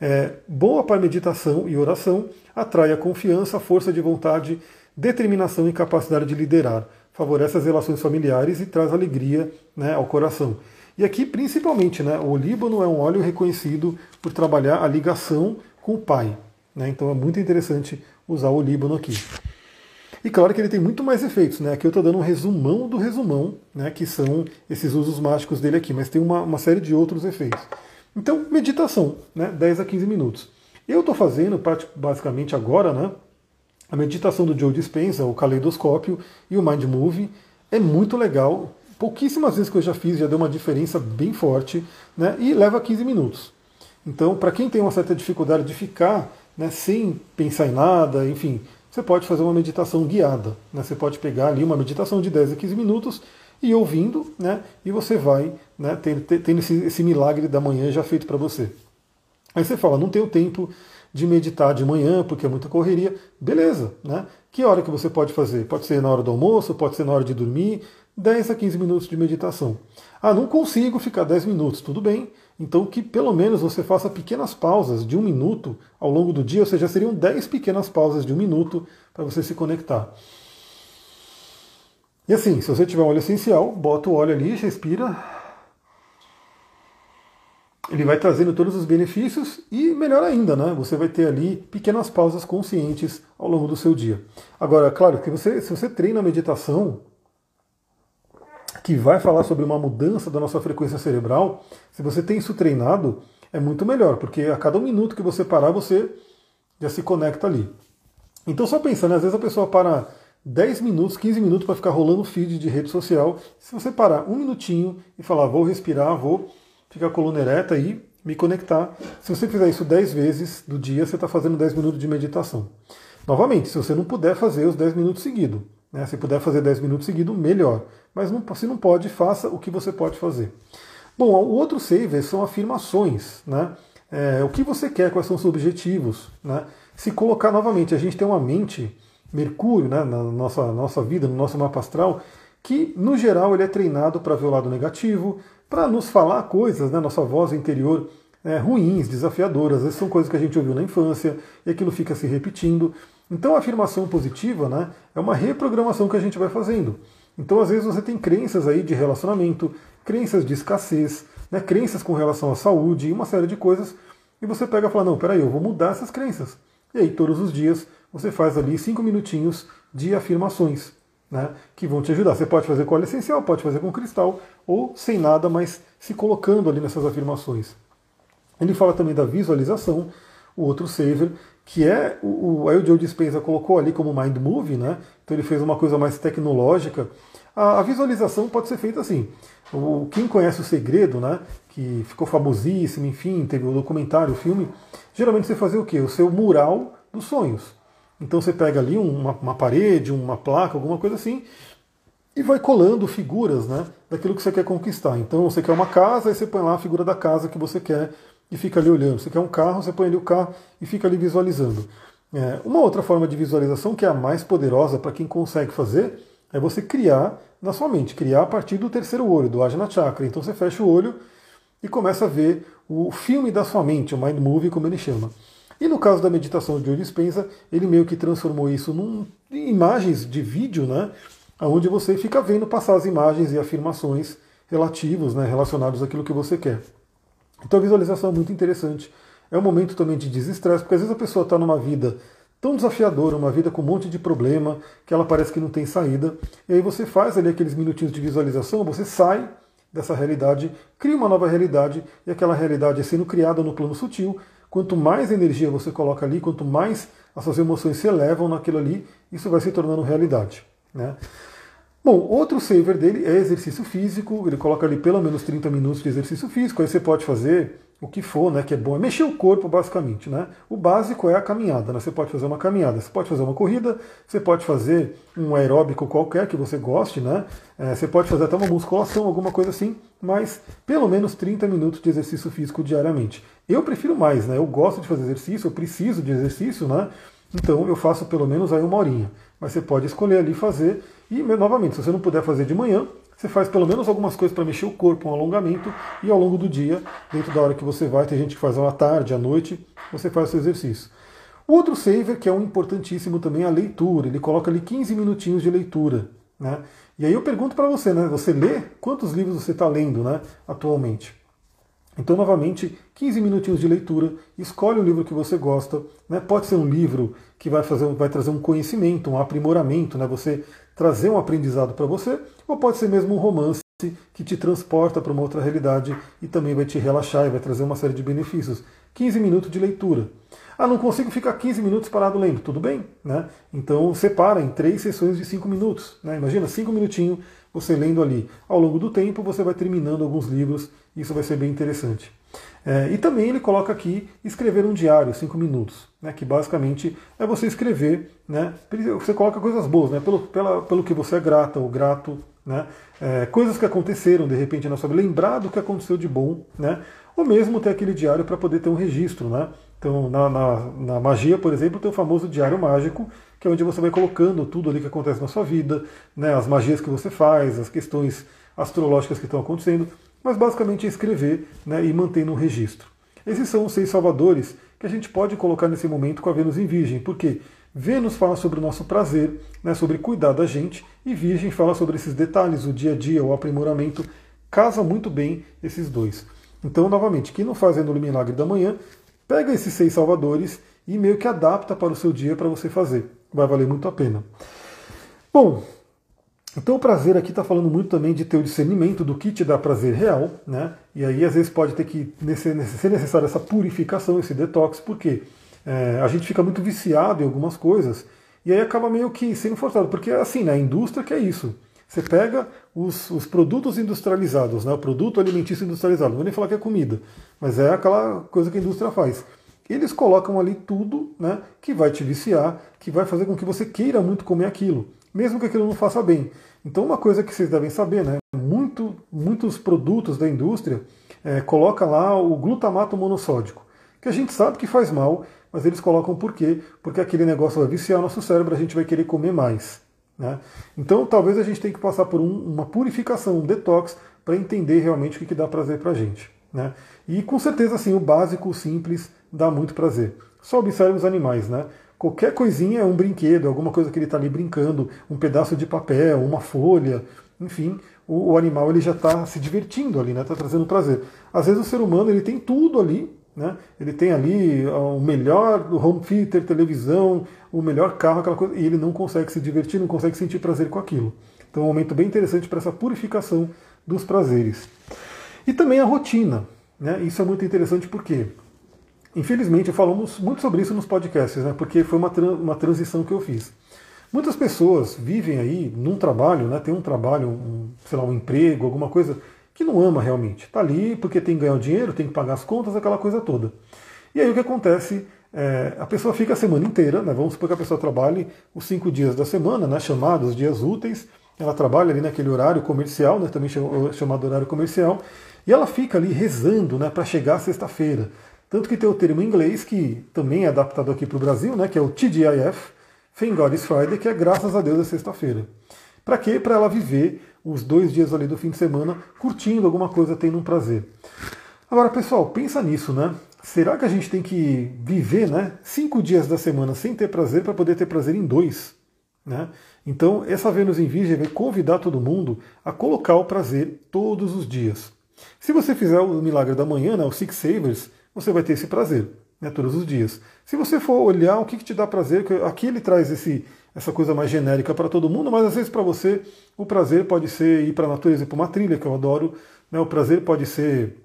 É, boa para meditação e oração, atrai a confiança, a força de vontade, determinação e capacidade de liderar. Favorece as relações familiares e traz alegria né, ao coração. E aqui, principalmente, né, o Líbano é um óleo reconhecido por trabalhar a ligação com o pai. Né, então é muito interessante usar o Líbano aqui. E claro que ele tem muito mais efeitos. Né? Aqui eu estou dando um resumão do resumão, né, que são esses usos mágicos dele aqui, mas tem uma, uma série de outros efeitos. Então, meditação, né, 10 a 15 minutos. Eu estou fazendo, basicamente agora, né, a meditação do Joe Dispenza, o caleidoscópio e o Mind Move. É muito legal, pouquíssimas vezes que eu já fiz, já deu uma diferença bem forte, né? E leva 15 minutos. Então, para quem tem uma certa dificuldade de ficar né, sem pensar em nada, enfim, você pode fazer uma meditação guiada. Né? Você pode pegar ali uma meditação de 10 a 15 minutos e ouvindo, né? E você vai né, tendo, esse, esse milagre da manhã já feito para você. Aí você fala, não tenho tempo de meditar de manhã porque é muita correria. Beleza, né? Que hora que você pode fazer? Pode ser na hora do almoço, pode ser na hora de dormir, 10 a 15 minutos de meditação. Ah, não consigo ficar 10 minutos, tudo bem. Então que pelo menos você faça pequenas pausas de um minuto ao longo do dia, ou seja, seriam 10 pequenas pausas de um minuto para você se conectar. E assim, se você tiver um óleo essencial, bota o óleo ali, respira. Ele vai trazendo todos os benefícios e melhor ainda, né? Você vai ter ali pequenas pausas conscientes ao longo do seu dia. Agora, claro que você, se você treina a meditação, que vai falar sobre uma mudança da nossa frequência cerebral, se você tem isso treinado, é muito melhor, porque a cada um minuto que você parar, você já se conecta ali. Então, só pensando, às vezes a pessoa para 10 minutos, 15 minutos para ficar rolando feed de rede social. Se você parar um minutinho e falar, vou respirar, vou ficar a coluna ereta e me conectar. Se você fizer isso 10 vezes do dia, você está fazendo 10 minutos de meditação. Novamente, se você não puder fazer os 10 minutos seguidos, né? Se puder fazer 10 minutos seguidos, melhor. Mas não, se não pode, faça o que você pode fazer. Bom, o outro save são afirmações. Né? É, o que você quer, quais são os objetivos. Né? Se colocar novamente, a gente tem uma mente, Mercúrio, né, na nossa, nossa vida, no nosso mapa astral, que no geral ele é treinado para ver o lado negativo, para nos falar coisas, né, nossa voz interior é, ruins, desafiadoras, vezes são coisas que a gente ouviu na infância e aquilo fica se repetindo. Então a afirmação positiva né, é uma reprogramação que a gente vai fazendo. Então às vezes você tem crenças aí de relacionamento, crenças de escassez, né, crenças com relação à saúde e uma série de coisas, e você pega e fala, não, peraí, eu vou mudar essas crenças. E aí todos os dias você faz ali cinco minutinhos de afirmações. Né, que vão te ajudar. Você pode fazer com óleo essencial, pode fazer com cristal, ou sem nada, mas se colocando ali nessas afirmações. Ele fala também da visualização, o outro saver, que é o, o aí o Joe Dispenza colocou ali como mind movie, né? Então ele fez uma coisa mais tecnológica. A, a visualização pode ser feita assim. O, quem conhece o segredo, né? Que ficou famosíssimo, enfim, teve o documentário, o filme. Geralmente você fazia o quê? O seu mural dos sonhos. Então você pega ali uma, uma parede, uma placa, alguma coisa assim, e vai colando figuras né, daquilo que você quer conquistar. Então você quer uma casa, aí você põe lá a figura da casa que você quer e fica ali olhando. Você quer um carro, você põe ali o carro e fica ali visualizando. É, uma outra forma de visualização, que é a mais poderosa para quem consegue fazer, é você criar na sua mente, criar a partir do terceiro olho, do Ajna Chakra. Então você fecha o olho e começa a ver o filme da sua mente, o Mind Movie, como ele chama. E no caso da meditação de Joe Dispenza, ele meio que transformou isso num, em imagens de vídeo, né? Onde você fica vendo passar as imagens e afirmações relativos, né, relacionados àquilo que você quer. Então a visualização é muito interessante. É um momento também de desestresse, porque às vezes a pessoa está numa vida tão desafiadora, uma vida com um monte de problema, que ela parece que não tem saída. E aí você faz ali aqueles minutinhos de visualização, você sai dessa realidade, cria uma nova realidade, e aquela realidade é sendo criada no plano sutil. Quanto mais energia você coloca ali, quanto mais as suas emoções se elevam naquilo ali, isso vai se tornando realidade. Né? Bom, outro saver dele é exercício físico, ele coloca ali pelo menos 30 minutos de exercício físico, aí você pode fazer o que for, né, que é bom, é mexer o corpo basicamente, né? O básico é a caminhada, né? Você pode fazer uma caminhada, você pode fazer uma corrida, você pode fazer um aeróbico qualquer que você goste, né? É, você pode fazer até uma musculação, alguma coisa assim, mas pelo menos 30 minutos de exercício físico diariamente. Eu prefiro mais, né? Eu gosto de fazer exercício, eu preciso de exercício, né? Então eu faço pelo menos aí uma horinha. Mas você pode escolher ali fazer e, novamente, se você não puder fazer de manhã, você faz pelo menos algumas coisas para mexer o corpo, um alongamento, e ao longo do dia, dentro da hora que você vai, tem gente que faz à tarde, à noite, você faz o seu exercício. O outro saver, que é um importantíssimo também, é a leitura. Ele coloca ali 15 minutinhos de leitura. Né? E aí eu pergunto para você, né? Você lê? Quantos livros você está lendo né, atualmente? Então, novamente, 15 minutinhos de leitura, escolhe um livro que você gosta. Né? Pode ser um livro que vai, fazer, vai trazer um conhecimento, um aprimoramento, né? você trazer um aprendizado para você, ou pode ser mesmo um romance que te transporta para uma outra realidade e também vai te relaxar e vai trazer uma série de benefícios. 15 minutos de leitura. Ah, não consigo ficar 15 minutos parado lendo. Tudo bem, né? Então separa em três sessões de 5 minutos. Né? Imagina, 5 minutinhos você lendo ali. Ao longo do tempo você vai terminando alguns livros, isso vai ser bem interessante. É, e também ele coloca aqui escrever um diário, 5 minutos, né, que basicamente é você escrever, né, você coloca coisas boas, né, pelo, pela, pelo que você é grata ou grato, né, é, coisas que aconteceram de repente na sua vida, lembrar do que aconteceu de bom, né, ou mesmo ter aquele diário para poder ter um registro. Né, então, na, na, na, magia, por exemplo, tem o famoso diário mágico, que é onde você vai colocando tudo ali que acontece na sua vida, né, as magias que você faz, as questões astrológicas que estão acontecendo, mas basicamente é escrever né, e manter um registro. Esses são os seis salvadores que a gente pode colocar nesse momento com a Vênus em Virgem, porque Vênus fala sobre o nosso prazer, né, sobre cuidar da gente, e Virgem fala sobre esses detalhes, o dia a dia, o aprimoramento. Casa muito bem esses dois. Então, novamente, quem não faz ainda o Milagre da Manhã, pega esses seis salvadores e meio que adapta para o seu dia para você fazer. Vai valer muito a pena. Bom, então o prazer aqui está falando muito também de ter o discernimento do que te dá prazer real, né? E aí às vezes pode ter que ser necessária essa purificação, esse detox, porque é, a gente fica muito viciado em algumas coisas e aí acaba meio que sendo forçado, porque assim, na né, indústria que é isso. Você pega os, os, produtos industrializados, né, o produto alimentício industrializado, não vou nem falar que é comida, mas é aquela coisa que a indústria faz. Eles colocam ali tudo né, que vai te viciar, que vai fazer com que você queira muito comer aquilo, mesmo que aquilo não faça bem. Então, uma coisa que vocês devem saber, né, muito, muitos produtos da indústria é, coloca lá o glutamato monossódico, que a gente sabe que faz mal, mas eles colocam por quê? Porque aquele negócio vai viciar nosso cérebro, a gente vai querer comer mais. Né? Então talvez a gente tenha que passar por um, uma purificação, um detox, para entender realmente o que, que dá prazer para a gente. Né? E com certeza assim, o básico, o simples, dá muito prazer. Só observe os animais, né? Qualquer coisinha é um brinquedo, alguma coisa que ele está ali brincando, um pedaço de papel, uma folha, enfim, o, o animal ele já está se divertindo ali, né? Está trazendo prazer. Às vezes o ser humano ele tem tudo ali, né? Ele tem ali o melhor home theater, televisão, o melhor carro, aquela coisa, e ele não consegue se divertir, não consegue sentir prazer com aquilo. Então é um momento bem interessante para essa purificação dos prazeres. E também a rotina. Né? Isso é muito interessante porque, infelizmente, falamos muito sobre isso nos podcasts, né? porque foi uma, uma transição que eu fiz. Muitas pessoas vivem aí num trabalho, né? tem um trabalho, um, sei lá, um emprego, alguma coisa que não ama realmente. Está ali porque tem que ganhar o dinheiro, tem que pagar as contas, aquela coisa toda. E aí o que acontece? É, a pessoa fica a semana inteira, né, vamos supor que a pessoa trabalhe os cinco dias da semana, né, chamados dias úteis, ela trabalha ali naquele horário comercial, né, também chamado horário comercial, e ela fica ali rezando né, para chegar sexta-feira. Tanto que tem o termo em inglês, que também é adaptado aqui para o Brasil, né, que é o TGIF, Thank God is Friday, que é graças a Deus é sexta-feira. Para quê? Para ela viver os dois dias ali do fim de semana curtindo alguma coisa, tendo um prazer. Agora, pessoal, pensa nisso, né? Será que a gente tem que viver, né, cinco dias da semana sem ter prazer para poder ter prazer em dois? Né? Então, essa Vênus em Virgem vai convidar todo mundo a colocar o prazer todos os dias. Se você fizer o milagre da manhã, né, o Six Savers, você vai ter esse prazer né, todos os dias. Se você for olhar o que, que te dá prazer, aqui ele traz esse, essa coisa mais genérica para todo mundo, mas às vezes para você o prazer pode ser ir para a natureza, para uma trilha, que eu adoro. Né? O prazer pode ser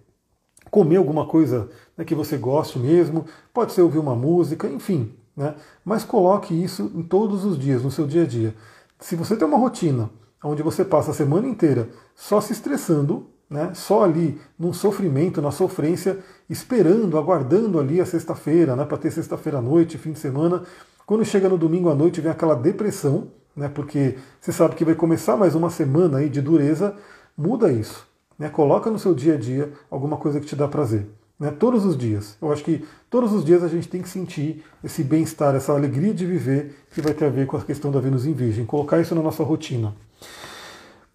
comer alguma coisa né, que você goste mesmo, pode ser ouvir uma música, enfim. Né? Mas coloque isso em todos os dias, no seu dia a dia. Se você tem uma rotina onde você passa a semana inteira só se estressando, né, só ali num sofrimento, na sofrência, esperando, aguardando ali a sexta-feira, né, para ter sexta-feira à noite, fim de semana, quando chega no domingo à noite vem aquela depressão, né, porque você sabe que vai começar mais uma semana aí de dureza, muda isso. Né, coloca no seu dia a dia alguma coisa que te dá prazer. Né, todos os dias. Eu acho que todos os dias a gente tem que sentir esse bem-estar, essa alegria de viver que vai ter a ver com a questão da Vênus em Virgem. Colocar isso na nossa rotina.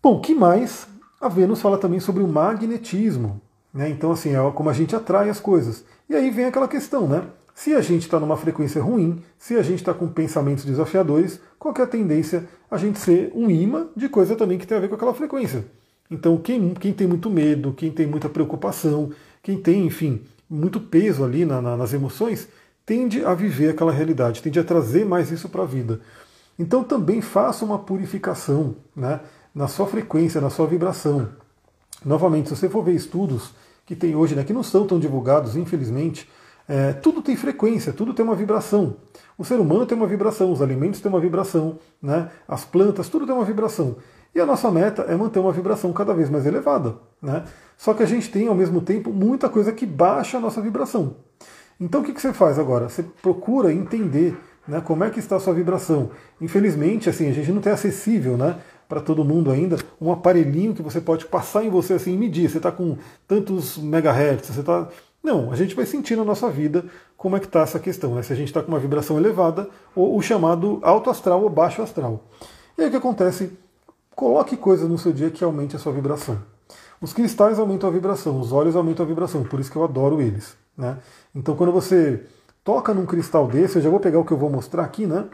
Bom, que mais? A Vênus fala também sobre o magnetismo. Né? Então, assim, é como a gente atrai as coisas. E aí vem aquela questão, né? Se a gente está numa frequência ruim, se a gente está com pensamentos desafiadores, qual é a tendência a gente ser um imã de coisa também que tem a ver com aquela frequência? Então, quem, quem tem muito medo, quem tem muita preocupação, quem tem, enfim, muito peso ali na, na, nas emoções, tende a viver aquela realidade, tende a trazer mais isso para a vida. Então, também faça uma purificação né, na sua frequência, na sua vibração. Novamente, se você for ver estudos que tem hoje, né, que não são tão divulgados, infelizmente, é, tudo tem frequência, tudo tem uma vibração. O ser humano tem uma vibração, os alimentos têm uma vibração, né? as plantas, tudo tem uma vibração. E a nossa meta é manter uma vibração cada vez mais elevada. Né? Só que a gente tem, ao mesmo tempo, muita coisa que baixa a nossa vibração. Então o que, que você faz agora? Você procura entender né, como é que está a sua vibração. Infelizmente, assim, a gente não tem acessível né, para todo mundo ainda um aparelhinho que você pode passar em você assim e medir. Você está com tantos megahertz, você está não, a gente vai sentir na nossa vida como é que está essa questão, né? se a gente está com uma vibração elevada ou o chamado alto astral ou baixo astral. E aí o que acontece? Coloque coisas no seu dia que aumente a sua vibração. Os cristais aumentam a vibração, os olhos aumentam a vibração, por isso que eu adoro eles. Né? Então quando você toca num cristal desse, eu já vou pegar o que eu vou mostrar aqui, né?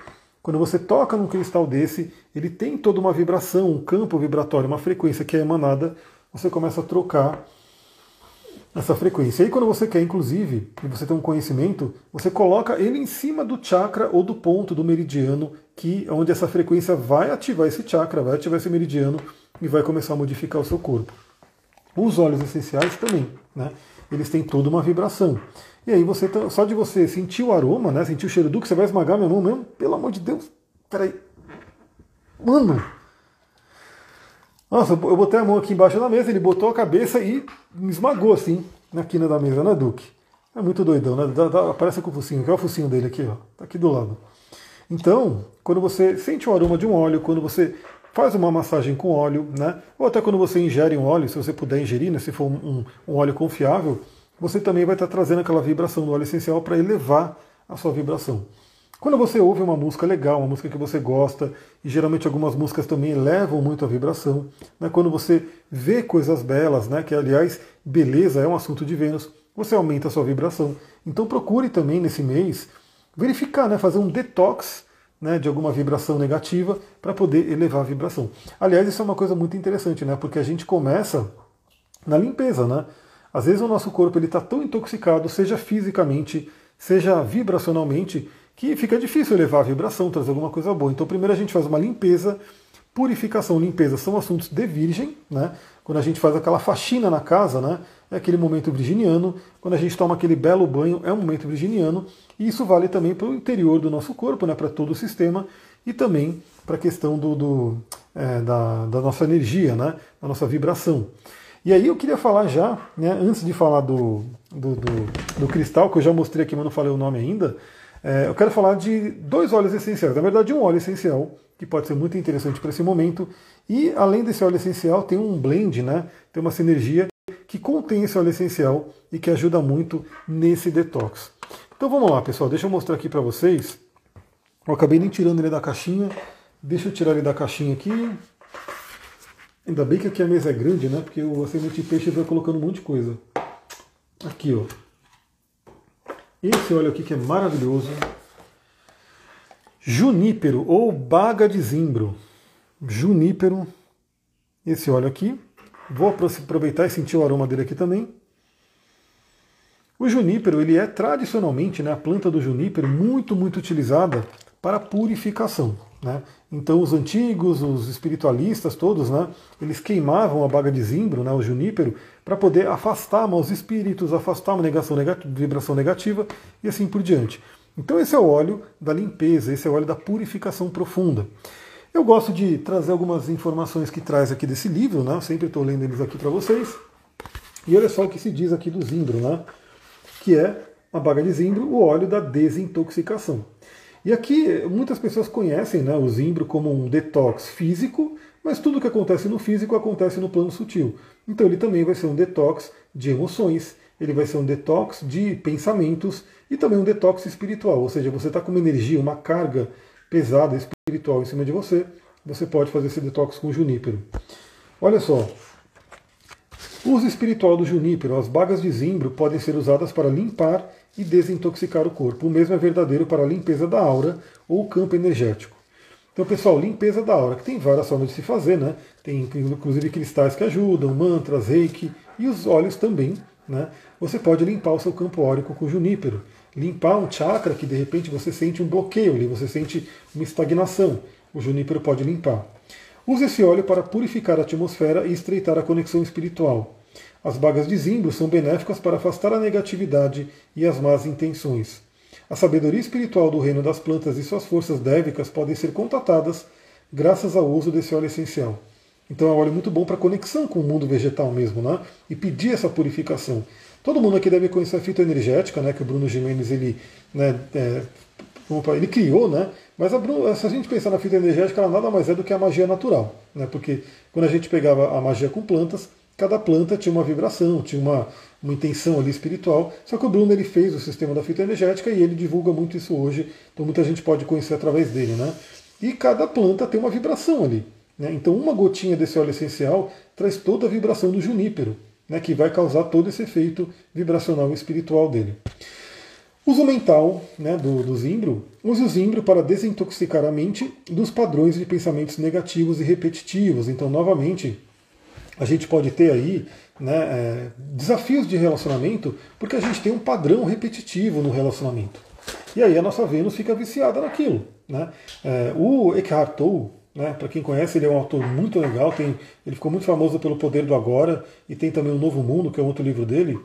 Quando você toca num cristal desse, ele tem toda uma vibração, um campo vibratório, uma frequência que é emanada, você começa a trocar essa frequência. E aí quando você quer, inclusive, e você tem um conhecimento, você coloca ele em cima do chakra ou do ponto do meridiano, que onde essa frequência vai ativar esse chakra, vai ativar esse meridiano e vai começar a modificar o seu corpo. Os óleos essenciais também, né? Eles têm toda uma vibração. E aí você tá, só de você sentir o aroma, né? Sentir o cheiro do que você vai esmagar minha mão mesmo, pelo amor de Deus. Peraí. Mano, nossa, eu botei a mão aqui embaixo da mesa, ele botou a cabeça e me esmagou assim, na quina da mesa, né, Duque? É muito doidão, né? Dá, dá, aparece com o focinho, que é o focinho dele aqui, ó. Tá aqui do lado. Então, quando você sente o aroma de um óleo, quando você faz uma massagem com óleo, né? Ou até quando você ingere um óleo, se você puder ingerir, né? Se for um, um óleo confiável, você também vai estar trazendo aquela vibração do óleo essencial para elevar a sua vibração. Quando você ouve uma música legal, uma música que você gosta, e geralmente algumas músicas também elevam muito a vibração, né? quando você vê coisas belas, né? que aliás, beleza é um assunto de Vênus, você aumenta a sua vibração. Então procure também nesse mês verificar, né? fazer um detox né, de alguma vibração negativa para poder elevar a vibração. Aliás, isso é uma coisa muito interessante, né? Porque a gente começa na limpeza, né? Às vezes o nosso corpo está tão intoxicado, seja fisicamente, seja vibracionalmente, que fica difícil elevar a vibração, trazer alguma coisa boa. Então, primeiro a gente faz uma limpeza, purificação, limpeza são assuntos de virgem, né? Quando a gente faz aquela faxina na casa, né? É aquele momento virginiano. Quando a gente toma aquele belo banho, é um momento virginiano. E isso vale também para o interior do nosso corpo, né? Para todo o sistema e também para a questão do, do é, da, da nossa energia, né? Da nossa vibração. E aí eu queria falar já, né, antes de falar do, do, do, do cristal, que eu já mostrei aqui, mas não falei o nome ainda, é, eu quero falar de dois óleos essenciais. Na verdade, um óleo essencial, que pode ser muito interessante para esse momento. E além desse óleo essencial, tem um blend, né, tem uma sinergia que contém esse óleo essencial e que ajuda muito nesse detox. Então vamos lá, pessoal, deixa eu mostrar aqui para vocês. Eu acabei nem tirando ele da caixinha. Deixa eu tirar ele da caixinha aqui. Ainda bem que aqui a mesa é grande, né? Porque o semente de peixe vai colocando um monte de coisa. Aqui, ó. Esse óleo aqui que é maravilhoso. Junípero ou baga de zimbro. Junípero. Esse óleo aqui. Vou aproveitar e sentir o aroma dele aqui também. O junípero ele é tradicionalmente, né, a planta do junípero, muito, muito utilizada para purificação. Né? Então os antigos, os espiritualistas todos, né, eles queimavam a baga de zimbro, né, o junípero, para poder afastar maus espíritos, afastar uma negação negativa, vibração negativa e assim por diante. Então esse é o óleo da limpeza, esse é o óleo da purificação profunda. Eu gosto de trazer algumas informações que traz aqui desse livro, né? sempre estou lendo eles aqui para vocês. E olha só o que se diz aqui do zimbro, né? que é a baga de zimbro, o óleo da desintoxicação. E aqui muitas pessoas conhecem né, o zimbro como um detox físico, mas tudo que acontece no físico acontece no plano sutil. Então ele também vai ser um detox de emoções, ele vai ser um detox de pensamentos e também um detox espiritual. Ou seja, você está com uma energia, uma carga pesada espiritual em cima de você, você pode fazer esse detox com junípero. Olha só, o uso espiritual do junípero, as bagas de zimbro podem ser usadas para limpar e desintoxicar o corpo. O mesmo é verdadeiro para a limpeza da aura ou campo energético. Então, pessoal, limpeza da aura, que tem várias formas de se fazer, né? Tem inclusive cristais que ajudam, mantras, reiki e os óleos também, né? Você pode limpar o seu campo órico com junípero. Limpar um chakra que de repente você sente um bloqueio ali, você sente uma estagnação. O junípero pode limpar. Use esse óleo para purificar a atmosfera e estreitar a conexão espiritual. As bagas de zimbro são benéficas para afastar a negatividade e as más intenções. A sabedoria espiritual do reino das plantas e suas forças dévicas podem ser contatadas graças ao uso desse óleo essencial. Então é um óleo muito bom para conexão com o mundo vegetal mesmo, né? E pedir essa purificação. Todo mundo aqui deve conhecer a fitoenergética, né? Que o Bruno Jimenez ele, né, é, ele criou, né? Mas a, se a gente pensar na fitoenergética, ela nada mais é do que a magia natural, né? Porque quando a gente pegava a magia com plantas, cada planta tinha uma vibração, tinha uma, uma intenção ali espiritual. Só que o Bruno ele fez o sistema da fitoenergética e ele divulga muito isso hoje, então muita gente pode conhecer através dele. Né? E cada planta tem uma vibração ali. Né? Então uma gotinha desse óleo essencial traz toda a vibração do junípero, né? que vai causar todo esse efeito vibracional e espiritual dele. Uso mental né, do, do zimbro. Use o zimbro para desintoxicar a mente dos padrões de pensamentos negativos e repetitivos. Então, novamente, a gente pode ter aí né, é, desafios de relacionamento porque a gente tem um padrão repetitivo no relacionamento. E aí a nossa Vênus fica viciada naquilo. Né? É, o Eckhart Tolle, né, para quem conhece, ele é um autor muito legal, tem, ele ficou muito famoso pelo Poder do Agora e tem também o Novo Mundo, que é outro livro dele.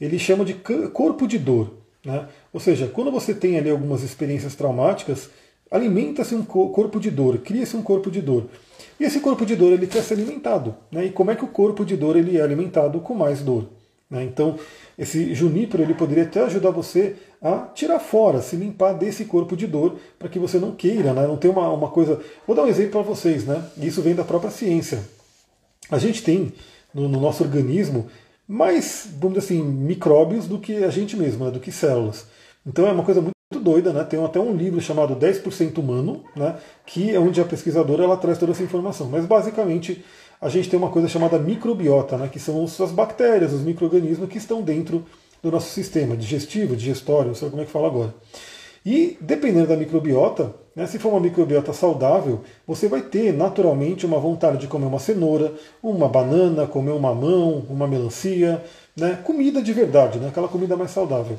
Ele chama de corpo de dor. Né? Ou seja, quando você tem ali algumas experiências traumáticas, alimenta-se um corpo de dor, cria-se um corpo de dor. E esse corpo de dor ele quer ser alimentado. Né? E como é que o corpo de dor ele é alimentado com mais dor? Né? Então, esse junípero ele poderia até ajudar você a tirar fora, se limpar desse corpo de dor, para que você não queira, né? não tenha uma, uma coisa. Vou dar um exemplo para vocês, né? Isso vem da própria ciência. A gente tem no, no nosso organismo mais, vamos dizer assim, micróbios do que a gente mesmo, né? do que células. Então é uma coisa muito muito doida, né? Tem até um livro chamado 10% Humano, né? que é onde a pesquisadora ela traz toda essa informação. Mas basicamente a gente tem uma coisa chamada microbiota, né? que são as bactérias, os micro-organismos que estão dentro do nosso sistema digestivo, digestório, não sei como é que fala agora. E dependendo da microbiota, né, se for uma microbiota saudável, você vai ter naturalmente uma vontade de comer uma cenoura, uma banana, comer um mamão, uma melancia, né, comida de verdade, né, aquela comida mais saudável.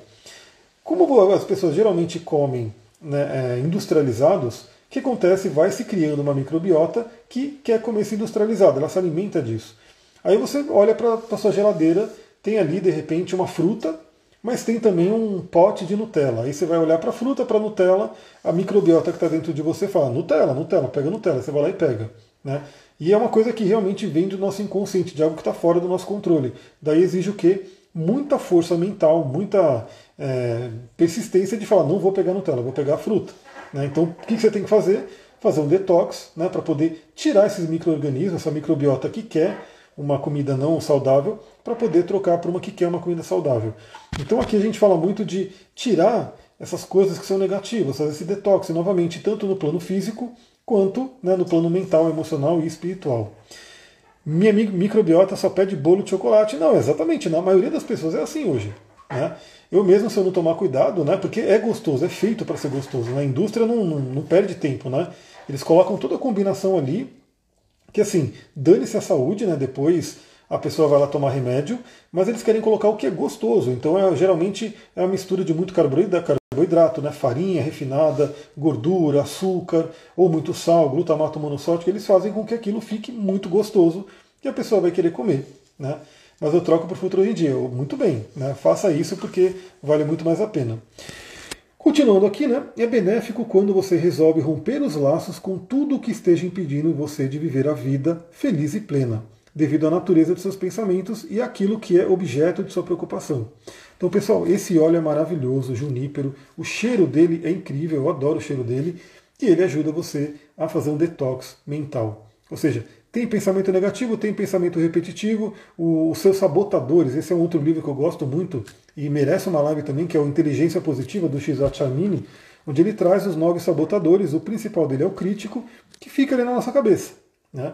Como as pessoas geralmente comem né, é, industrializados, o que acontece? Vai se criando uma microbiota que quer comer esse industrializado, ela se alimenta disso. Aí você olha para a sua geladeira, tem ali de repente uma fruta mas tem também um pote de Nutella. Aí você vai olhar para a fruta, para a Nutella, a microbiota que está dentro de você fala: Nutella, Nutella, pega Nutella. Você vai lá e pega. Né? E é uma coisa que realmente vem do nosso inconsciente, de algo que está fora do nosso controle. Daí exige o quê? Muita força mental, muita é, persistência de falar: não vou pegar Nutella, vou pegar fruta. Né? Então o que você tem que fazer? Fazer um detox né, para poder tirar esses micro-organismos, essa microbiota que quer uma comida não saudável para poder trocar por uma que quer uma comida saudável. Então aqui a gente fala muito de tirar essas coisas que são negativas, fazer esse detox novamente, tanto no plano físico quanto né, no plano mental, emocional e espiritual. Minha microbiota só pede bolo de chocolate. Não, exatamente, na maioria das pessoas é assim hoje. Né? Eu mesmo, se eu não tomar cuidado, né, porque é gostoso, é feito para ser gostoso. Né? Indústria não, não, não perde tempo. Né? Eles colocam toda a combinação ali que assim, dane-se a saúde, né? Depois a pessoa vai lá tomar remédio, mas eles querem colocar o que é gostoso. Então, é, geralmente é uma mistura de muito carboidrato, né? farinha refinada, gordura, açúcar, ou muito sal, glutamato monossódico. Eles fazem com que aquilo fique muito gostoso e a pessoa vai querer comer. Né? Mas eu troco por em dia. Muito bem, né? faça isso porque vale muito mais a pena. Continuando aqui, né? É benéfico quando você resolve romper os laços com tudo o que esteja impedindo você de viver a vida feliz e plena, devido à natureza de seus pensamentos e aquilo que é objeto de sua preocupação. Então, pessoal, esse óleo é maravilhoso, junípero, o cheiro dele é incrível, eu adoro o cheiro dele, e ele ajuda você a fazer um detox mental. Ou seja, tem pensamento negativo, tem pensamento repetitivo, os seus sabotadores. Esse é um outro livro que eu gosto muito e merece uma live também, que é o Inteligência Positiva do Shizat onde ele traz os nove sabotadores. O principal dele é o crítico, que fica ali na nossa cabeça. Né?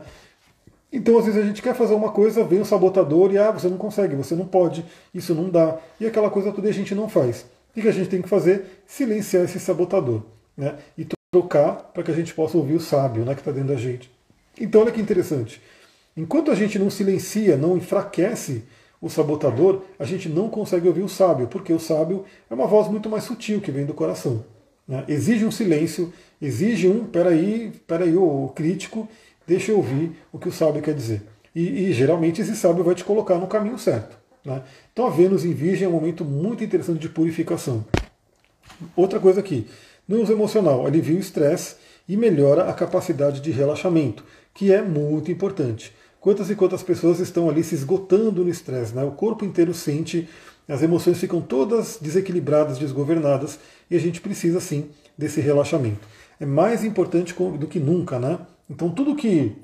Então, às vezes, a gente quer fazer uma coisa, vem o sabotador e ah, você não consegue, você não pode, isso não dá. E aquela coisa toda a gente não faz. O que a gente tem que fazer? Silenciar esse sabotador. Né? E trocar para que a gente possa ouvir o sábio né, que está dentro da gente. Então, olha que interessante. Enquanto a gente não silencia, não enfraquece o sabotador, a gente não consegue ouvir o sábio, porque o sábio é uma voz muito mais sutil que vem do coração. Né? Exige um silêncio, exige um, peraí, peraí, o crítico, deixa eu ouvir o que o sábio quer dizer. E, e geralmente esse sábio vai te colocar no caminho certo. Né? Então a Vênus em Virgem é um momento muito interessante de purificação. Outra coisa aqui, no uso emocional, alivia o estresse e melhora a capacidade de relaxamento que é muito importante. Quantas e quantas pessoas estão ali se esgotando no estresse, né? O corpo inteiro sente, as emoções ficam todas desequilibradas, desgovernadas, e a gente precisa sim desse relaxamento. É mais importante do que nunca, né? Então tudo que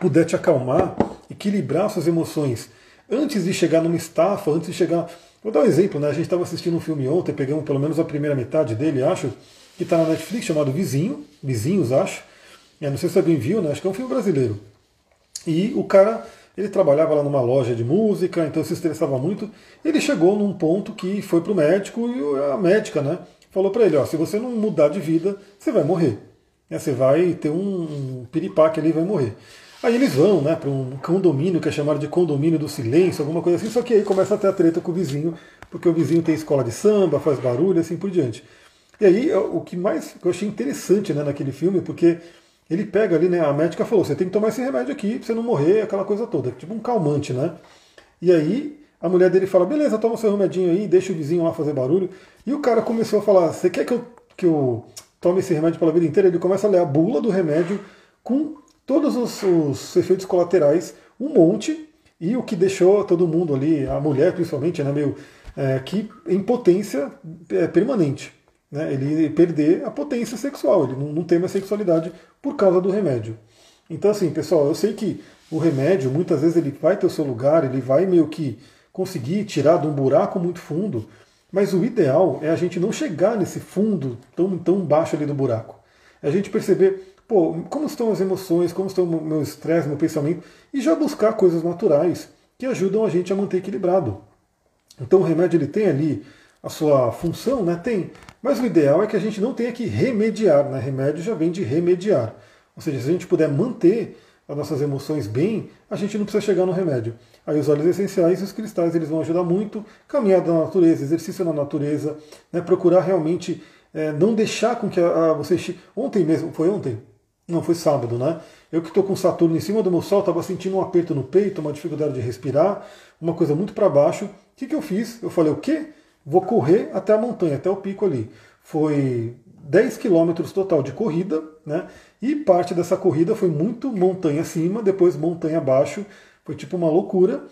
puder te acalmar, equilibrar suas emoções, antes de chegar numa estafa, antes de chegar. Vou dar um exemplo, né? A gente estava assistindo um filme ontem, pegamos pelo menos a primeira metade dele, acho, que está na Netflix, chamado Vizinho, Vizinhos, acho. Eu não sei se alguém viu, né? Acho que é um filme brasileiro. E o cara, ele trabalhava lá numa loja de música, então se estressava muito. Ele chegou num ponto que foi para o médico e a médica, né? Falou para ele, ó, se você não mudar de vida, você vai morrer. Né, você vai ter um, um piripaque ali e vai morrer. Aí eles vão né, para um condomínio que é chamado de condomínio do silêncio, alguma coisa assim, só que aí começa a ter a treta com o vizinho, porque o vizinho tem escola de samba, faz barulho, assim por diante. E aí o que mais eu achei interessante né, naquele filme, porque ele pega ali, né? A médica falou: você tem que tomar esse remédio aqui pra você não morrer, aquela coisa toda. Tipo um calmante, né? E aí a mulher dele fala: beleza, toma seu remedinho aí, deixa o vizinho lá fazer barulho. E o cara começou a falar: você quer que eu, que eu tome esse remédio pela vida inteira? Ele começa a ler a bula do remédio com todos os, os efeitos colaterais, um monte, e o que deixou todo mundo ali, a mulher principalmente, né, meio é, que em potência é, permanente né, ele perder a potência sexual, ele não, não tem mais sexualidade por causa do remédio. Então, assim, pessoal, eu sei que o remédio, muitas vezes, ele vai ter o seu lugar, ele vai meio que conseguir tirar de um buraco muito fundo, Mas o ideal é a gente não chegar nesse fundo tão, tão baixo ali do buraco. É a gente perceber, pô, como estão as emoções, como estão o meu estresse, meu pensamento, e já buscar coisas naturais que ajudam a gente a manter equilibrado. Então o remédio ele tem ali a sua função, né? Tem. Mas o ideal é que a gente não tenha que remediar, né? Remédio já vem de remediar. Ou seja, se a gente puder manter as nossas emoções bem, a gente não precisa chegar no remédio. Aí os óleos essenciais e os cristais eles vão ajudar muito. Caminhada na natureza, exercício na natureza, né? procurar realmente é, não deixar com que a, a, você. Ontem mesmo, foi ontem? Não, foi sábado, né? Eu que estou com Saturno em cima do meu sol, estava sentindo um aperto no peito, uma dificuldade de respirar, uma coisa muito para baixo. O que, que eu fiz? Eu falei, o quê? Vou correr até a montanha, até o pico ali. Foi 10 quilômetros total de corrida, né? E parte dessa corrida foi muito montanha acima, depois montanha abaixo. Foi tipo uma loucura.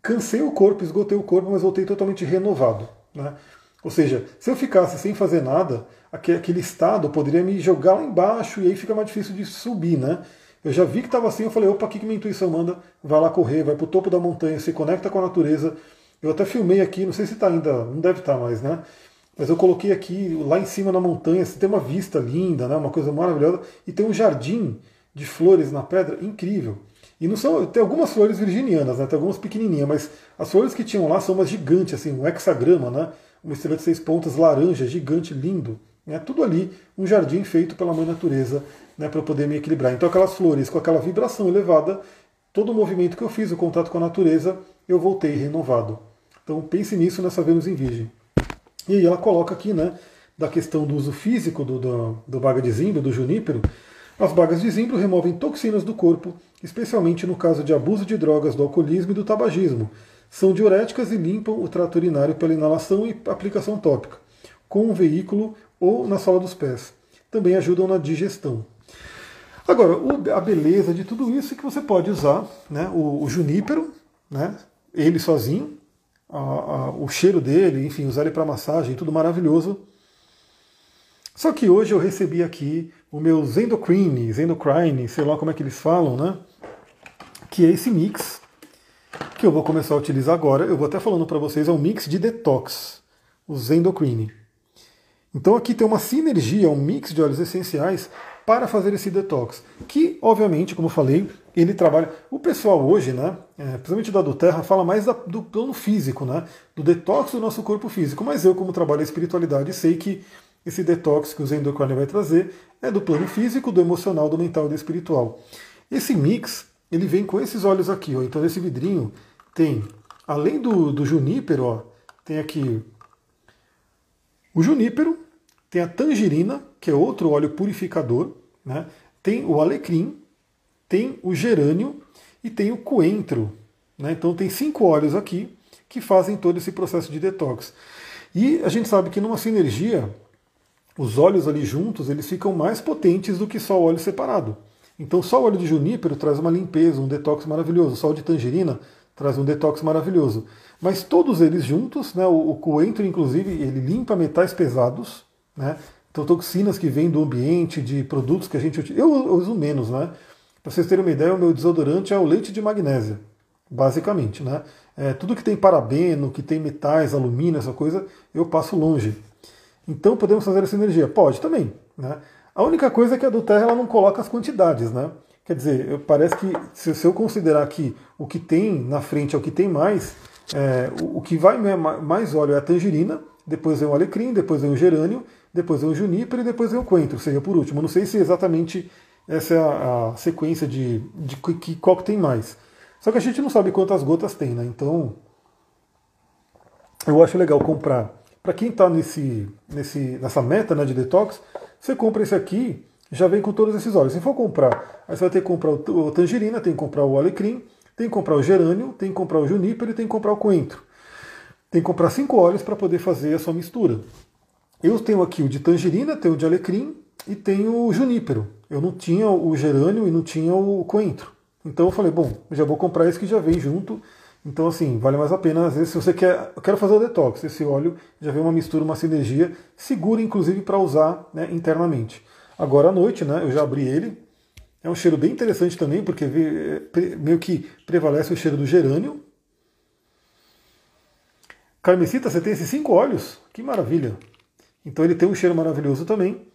Cansei o corpo, esgotei o corpo, mas voltei totalmente renovado. Né? Ou seja, se eu ficasse sem fazer nada, aquele estado poderia me jogar lá embaixo e aí fica mais difícil de subir, né? Eu já vi que estava assim, eu falei, opa, o que, minha intuição manda? Vai lá correr, vai para o topo da montanha, se conecta com a natureza. Eu até filmei aqui, não sei se está ainda, não deve estar tá mais, né? Mas eu coloquei aqui, lá em cima na montanha, você tem uma vista linda, né? uma coisa maravilhosa, e tem um jardim de flores na pedra incrível. E não são, tem algumas flores virginianas, né? tem algumas pequenininhas, mas as flores que tinham lá são umas gigantes, assim, um hexagrama, né? uma estrela de seis pontas laranja, gigante, lindo. Né? Tudo ali, um jardim feito pela mãe natureza né? para poder me equilibrar. Então aquelas flores com aquela vibração elevada, todo o movimento que eu fiz, o contato com a natureza, eu voltei renovado. Então pense nisso nessa Vênus em Virgem. E aí ela coloca aqui, né, da questão do uso físico do, do, do baga de zimbro, do junípero. As bagas de zimbro removem toxinas do corpo, especialmente no caso de abuso de drogas, do alcoolismo e do tabagismo. São diuréticas e limpam o trato urinário pela inalação e aplicação tópica, com um veículo ou na sola dos pés. Também ajudam na digestão. Agora, a beleza de tudo isso é que você pode usar né, o, o junípero, né, ele sozinho, a, a, o cheiro dele, enfim, usar ele para massagem, tudo maravilhoso. Só que hoje eu recebi aqui o meu Zendocrine, Zendocrine, sei lá como é que eles falam, né? Que é esse mix que eu vou começar a utilizar agora. Eu vou até falando para vocês, é um mix de detox, o Zendocrine. Então aqui tem uma sinergia, um mix de óleos essenciais para fazer esse detox. Que, obviamente, como eu falei, ele trabalha. O pessoal hoje, né, é, principalmente da do Terra, fala mais da, do plano físico, né, do detox do nosso corpo físico. Mas eu, como trabalho a espiritualidade, sei que esse detox que o Zen Endocrine vai trazer é do plano físico, do emocional, do mental e do espiritual. Esse mix, ele vem com esses olhos aqui. Ó. Então, esse vidrinho tem, além do, do junípero, ó, tem aqui o junípero, tem a tangerina, que é outro óleo purificador, né? tem o alecrim, tem o gerânio e tem o coentro. Né? Então tem cinco óleos aqui que fazem todo esse processo de detox. E a gente sabe que numa sinergia, os óleos ali juntos, eles ficam mais potentes do que só o óleo separado. Então só o óleo de junípero traz uma limpeza, um detox maravilhoso. Só o de tangerina traz um detox maravilhoso. Mas todos eles juntos, né, o, o coentro inclusive, ele limpa metais pesados, né? Então, toxinas que vêm do ambiente, de produtos que a gente utiliza. Eu, eu uso menos, né? Para vocês terem uma ideia, o meu desodorante é o leite de magnésia, basicamente, né? É, tudo que tem parabeno, que tem metais, alumínio, essa coisa, eu passo longe. Então, podemos fazer essa energia? Pode também, né? A única coisa é que a do Terra ela não coloca as quantidades, né? Quer dizer, parece que se, se eu considerar que o que tem na frente é o que tem mais, é, o, o, que vai mais óleo é a tangerina, depois vem o alecrim, depois vem o gerânio, depois vem o junípero e depois vem o coentro, seja por último. Não sei se exatamente essa é a, a sequência de, de, que, qual que tem mais. Só que a gente não sabe quantas gotas tem, né? Então eu acho legal comprar. Para quem está nesse, nesse, nessa meta né, de detox, você compra esse aqui, já vem com todos esses óleos. Se for comprar, aí você vai ter que comprar o, tangerina, tem que comprar o alecrim, tem que comprar o gerânio, tem que comprar o junípero e tem que comprar o coentro. Tem que comprar cinco óleos para poder fazer a sua mistura. Eu tenho aqui o de tangerina, tenho o de alecrim e tenho o junípero. Eu não tinha o gerânio e não tinha o coentro. Então eu falei, bom, já vou comprar esse que já vem junto. Então, assim, vale mais a pena. Às vezes, se você quer, eu quero fazer o detox, esse óleo já vem uma mistura, uma sinergia, segura inclusive para usar né, internamente. Agora à noite, né, eu já abri ele. É um cheiro bem interessante também, porque meio que prevalece o cheiro do gerânio, Carmesita, você tem esses cinco óleos? Que maravilha! Então ele tem um cheiro maravilhoso também.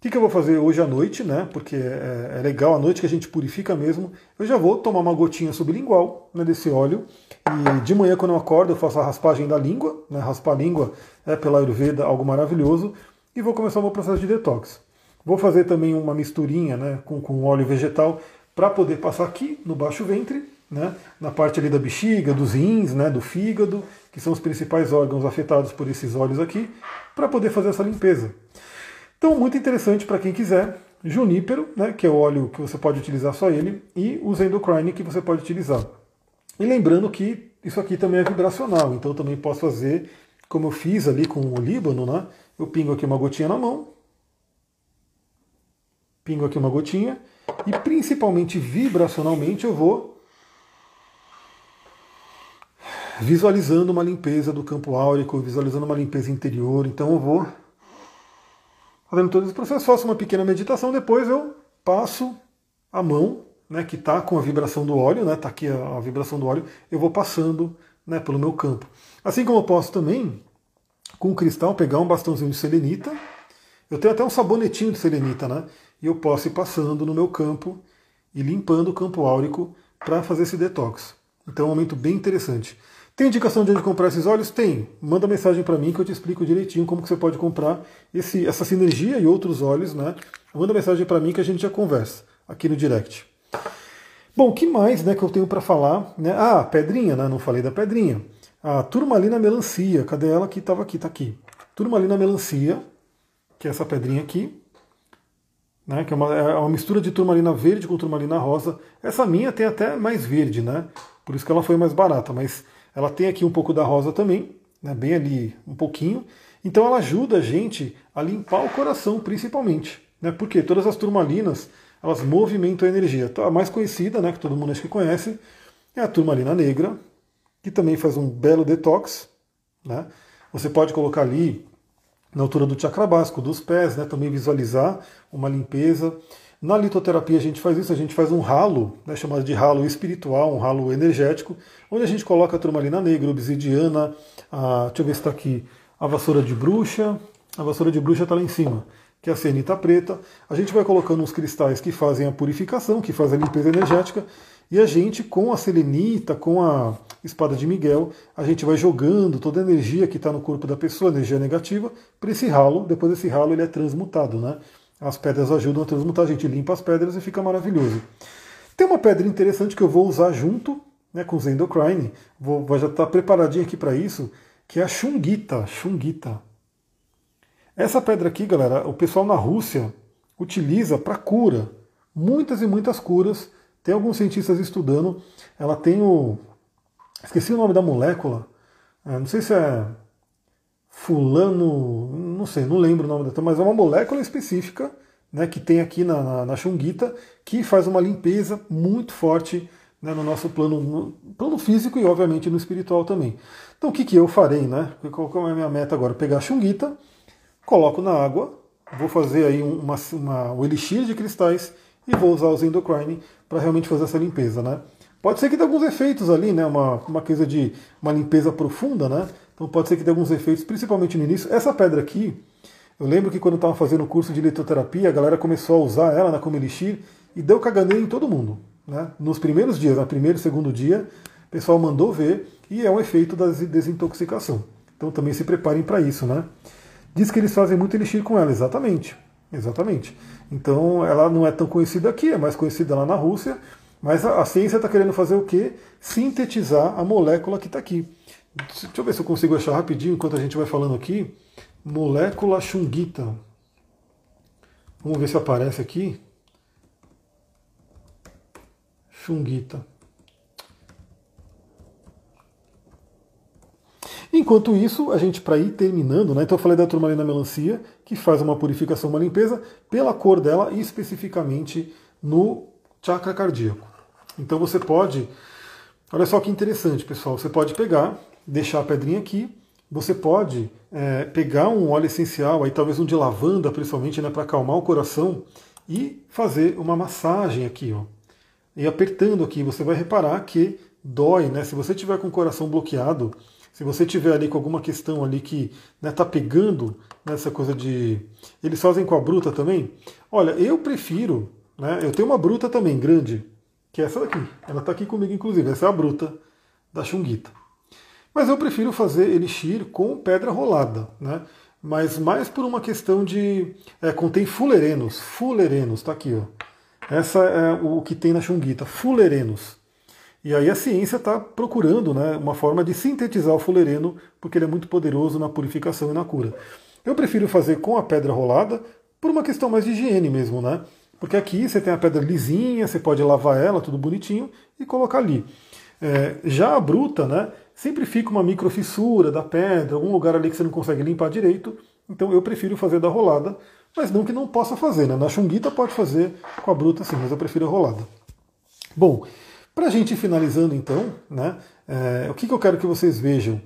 O que, que eu vou fazer hoje à noite, né? Porque é, é, legal à noite que a gente purifica mesmo. Eu já vou tomar uma gotinha sublingual né, desse óleo. E de manhã, quando eu acordo, eu faço a raspagem da língua. Né? Raspar a língua é pela Ayurveda algo maravilhoso. E vou começar o meu processo de detox. Vou fazer também uma misturinha né, com, com óleo vegetal para poder passar aqui no baixo ventre, né, na parte ali da bexiga, dos rins, né, do fígado, que são os principais órgãos afetados por esses óleos aqui, para poder fazer essa limpeza. Então, muito interessante para quem quiser. Junípero, né, que é o óleo que você pode utilizar só ele, e o Zendocrine que você pode utilizar. E lembrando que isso aqui também é vibracional, então eu também posso fazer como eu fiz ali com o Líbano, né? Eu pingo aqui uma gotinha na mão, pingo aqui uma gotinha, e principalmente vibracionalmente eu vou visualizando uma limpeza do campo áurico, visualizando uma limpeza interior. Então eu vou fazendo todo esse processo, faço uma pequena meditação, depois eu passo a mão, né, que está com a vibração do óleo, né, está aqui a, a, vibração do óleo, eu vou passando né, pelo meu campo. Assim como eu posso também, com o cristal, pegar um bastãozinho de selenita, eu tenho até um sabonetinho de selenita, né, e eu posso ir passando no meu campo e limpando o campo áurico para fazer esse detox. Então é um momento bem interessante. Tem indicação de onde comprar esses óleos? Tem. Manda mensagem para mim que eu te explico direitinho como que você pode comprar esse, essa sinergia e outros óleos, né? Manda mensagem para mim que a gente já conversa aqui no direct. Bom, que mais né, que eu tenho para falar? Né? Ah, pedrinha, né? Não falei da pedrinha. A turmalina melancia, cadê ela que estava aqui? Está aqui. Turmalina melancia, que é essa pedrinha aqui, né? Que é uma, é uma mistura de turmalina verde com turmalina rosa. Essa minha tem até mais verde, né? Por isso que ela foi mais barata, mas ela tem aqui um pouco da rosa também, né, bem ali um pouquinho. Então ela ajuda a gente a limpar o coração, principalmente. Né, porque todas as turmalinas elas movimentam a energia. Então, a mais conhecida, né, que todo mundo acho que conhece, é a turmalina negra, que também faz um belo detox. Né? Você pode colocar ali na altura do chakra básico, dos pés, né, também visualizar uma limpeza. Na litoterapia a gente faz isso, a gente faz um ralo, né, chamado de ralo espiritual, um ralo energético, onde a gente coloca a turmalina negra, obsidiana, a, deixa eu ver se está aqui, a vassoura de bruxa, a vassoura de bruxa está lá em cima, que é a cianita preta. A gente vai colocando uns cristais que fazem a purificação, que fazem a limpeza energética, e a gente, com a selenita, com a espada de Miguel, a gente vai jogando toda a energia que está no corpo da pessoa, energia negativa, para esse ralo. Depois esse ralo ele é transmutado, né? As pedras ajudam a transmutar, a gente limpa as pedras e fica maravilhoso. Tem uma pedra interessante que eu vou usar junto né, com o Zendocrine, vou, vou já estar tá preparadinho aqui para isso, que é a Shungita. Shungita. Essa pedra aqui, galera, o pessoal na Rússia utiliza para cura. Muitas e muitas curas. Tem alguns cientistas estudando. Ela tem o. Esqueci o nome da molécula. É, não sei se é fulano, não sei, não lembro o nome da mas é uma molécula específica né, que tem aqui na, na, na Xunguita que faz uma limpeza muito forte né, no nosso plano, no plano físico e obviamente no espiritual também. Então o que, que eu farei, né? Qual é a minha meta agora? Pegar a Xunguita, coloco na água, vou fazer aí uma, uma, um elixir de cristais e vou usar os endocrine para realmente fazer essa limpeza, né? Pode ser que dê alguns efeitos ali, né? Uma, uma coisa de uma limpeza profunda, né? Então pode ser que dê alguns efeitos, principalmente no início. Essa pedra aqui, eu lembro que quando eu estava fazendo o curso de litoterapia, a galera começou a usar ela na como elixir e deu caganeira em todo mundo. Né? Nos primeiros dias, no primeiro e segundo dia, o pessoal mandou ver e é um efeito da desintoxicação. Então também se preparem para isso, né? Diz que eles fazem muito elixir com ela, exatamente. Exatamente. Então ela não é tão conhecida aqui, é mais conhecida lá na Rússia, mas a, a ciência está querendo fazer o quê? Sintetizar a molécula que está aqui. Deixa eu ver se eu consigo achar rapidinho enquanto a gente vai falando aqui. Molécula chunguita. Vamos ver se aparece aqui. Chunguita. Enquanto isso, a gente, para ir terminando, né, então eu falei da turmalina melancia, que faz uma purificação, uma limpeza, pela cor dela e especificamente no chakra cardíaco. Então você pode, olha só que interessante, pessoal, você pode pegar deixar a pedrinha aqui. Você pode é, pegar um óleo essencial, aí talvez um de lavanda, principalmente, né, para acalmar o coração, e fazer uma massagem aqui, ó. E apertando aqui, você vai reparar que dói, né? Se você tiver com o coração bloqueado, Se você tiver ali com alguma questão ali que né, tá pegando nessa coisa de. Eles fazem com a bruta também? Olha, eu prefiro. Né, eu tenho uma bruta também, grande, que é essa daqui. Ela está aqui comigo, inclusive. Essa é a bruta da Xunguita. Mas eu prefiro fazer elixir com pedra rolada, né? Mas mais por uma questão de. É, contém fulerenos. Fulerenos, tá aqui, ó. Essa é o que tem na Xunguita, fulerenos. E aí a ciência está procurando né, uma forma de sintetizar o fulereno, porque ele é muito poderoso na purificação e na cura. Eu prefiro fazer com a pedra rolada, por uma questão mais de higiene mesmo, né? Porque aqui você tem a pedra lisinha, você pode lavar ela, tudo bonitinho, e colocar ali. É, já a bruta, né? Sempre fica uma microfissura da pedra, algum lugar ali que você não consegue limpar direito. Então eu prefiro fazer da rolada, mas não que não possa fazer, né? Na chunguita pode fazer com a bruta sim, mas eu prefiro a rolada. Bom, para a gente ir finalizando então, né? É, o que, que eu quero que vocês vejam?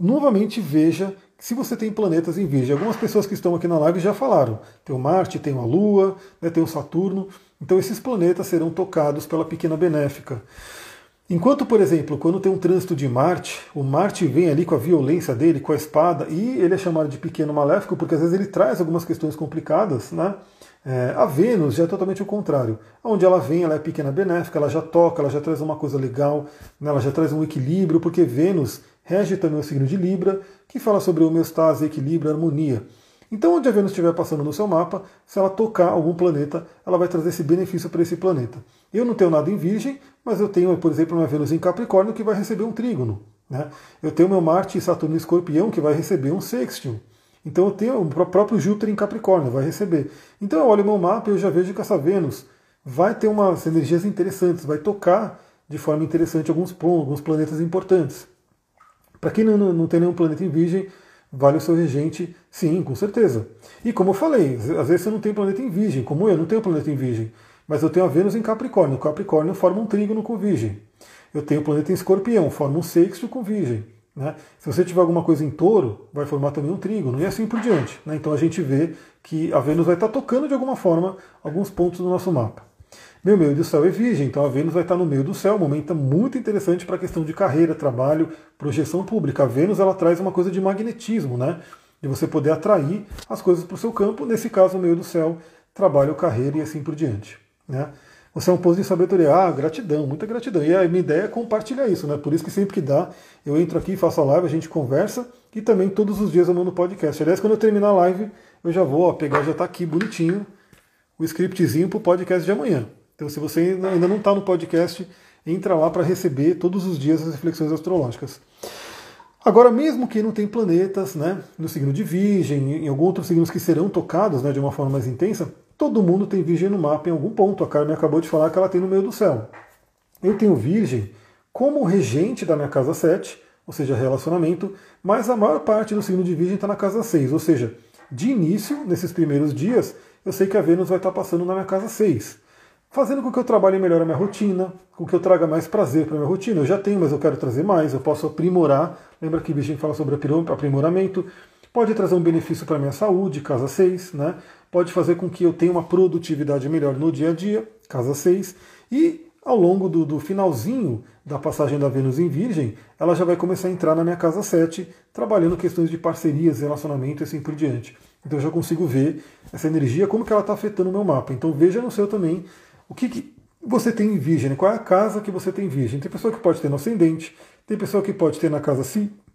Novamente veja se você tem planetas em Virgem. Algumas pessoas que estão aqui na live já falaram. Tem o Marte, tem a Lua, né, tem o Saturno. Então esses planetas serão tocados pela pequena benéfica. Enquanto, por exemplo, quando tem um trânsito de Marte, o Marte vem ali com a violência dele, com a espada, e ele é chamado de pequeno maléfico porque às vezes ele traz algumas questões complicadas, né? É, a Vênus já é totalmente o contrário. Onde ela vem, ela é pequena benéfica, ela já toca, ela já traz uma coisa legal, né? ela já traz um equilíbrio, porque Vênus rege também o signo de Libra, que fala sobre homeostase, equilíbrio, harmonia. Então, onde a Vênus estiver passando no seu mapa, se ela tocar algum planeta, ela vai trazer esse benefício para esse planeta. Eu não tenho nada em Virgem, mas eu tenho, por exemplo, uma Vênus em Capricórnio que vai receber um trígono. Né? Eu tenho meu Marte e Saturno em Escorpião que vai receber um sextil. Então eu tenho o próprio Júpiter em Capricórnio, vai receber. Então eu olho meu mapa e eu já vejo que essa Vênus vai ter umas energias interessantes, vai tocar de forma interessante alguns, alguns planetas importantes. Para quem não, não tem nenhum planeta em Virgem, vale o seu regente, sim, com certeza. E como eu falei, às vezes você não tem planeta em Virgem, como eu, não tenho planeta em Virgem, mas eu tenho a Vênus em Capricórnio. Capricórnio forma um trígono com Virgem. Eu tenho o planeta em Escorpião, forma um sexto com Virgem. Né? Se você tiver alguma coisa em touro, vai formar também um trígono, e assim por diante. Né? Então a gente vê que a Vênus vai estar tocando de alguma forma alguns pontos do nosso mapa. Meu meio do céu é virgem, então a Vênus vai estar no meio do céu, um momento muito interessante para a questão de carreira, trabalho, projeção pública. A Vênus ela traz uma coisa de magnetismo, né? De você poder atrair as coisas para o seu campo, nesse caso, no meio do céu, trabalho, carreira e assim por diante. Né? Você é um posto de sabedoria. Ah, gratidão, muita gratidão. E a minha ideia é compartilhar isso, né? Por isso que sempre que dá, eu entro aqui, faço a live, a gente conversa e também todos os dias eu mando podcast. Aliás, quando eu terminar a live, eu já vou ó, pegar, já está aqui bonitinho, o scriptzinho para o podcast de amanhã. Então, se você ainda não está no podcast, entra lá para receber todos os dias as reflexões astrológicas. Agora, mesmo que não tem planetas né, no signo de Virgem, em alguns outros signos que serão tocados né, de uma forma mais intensa, Todo mundo tem Virgem no mapa em algum ponto. A Carmen acabou de falar que ela tem no meio do céu. Eu tenho Virgem como regente da minha casa 7, ou seja, relacionamento, mas a maior parte do signo de Virgem está na casa 6, ou seja, de início, nesses primeiros dias, eu sei que a Vênus vai estar passando na minha casa 6, fazendo com que eu trabalhe melhor a minha rotina, com que eu traga mais prazer para a minha rotina. Eu já tenho, mas eu quero trazer mais, eu posso aprimorar. Lembra que Virgem fala sobre aprimoramento? Pode trazer um benefício para a minha saúde, casa 6, né? Pode fazer com que eu tenha uma produtividade melhor no dia a dia, casa 6, e ao longo do, do, finalzinho da passagem da Vênus em Virgem, ela já vai começar a entrar na minha casa 7, trabalhando questões de parcerias, relacionamento e assim por diante. Então eu já consigo ver essa energia, como que ela está afetando o meu mapa. Então veja no seu também o que, que você tem em Virgem, qual é a casa que você tem em Virgem. Tem pessoa que pode ter no ascendente, tem pessoa que pode ter na casa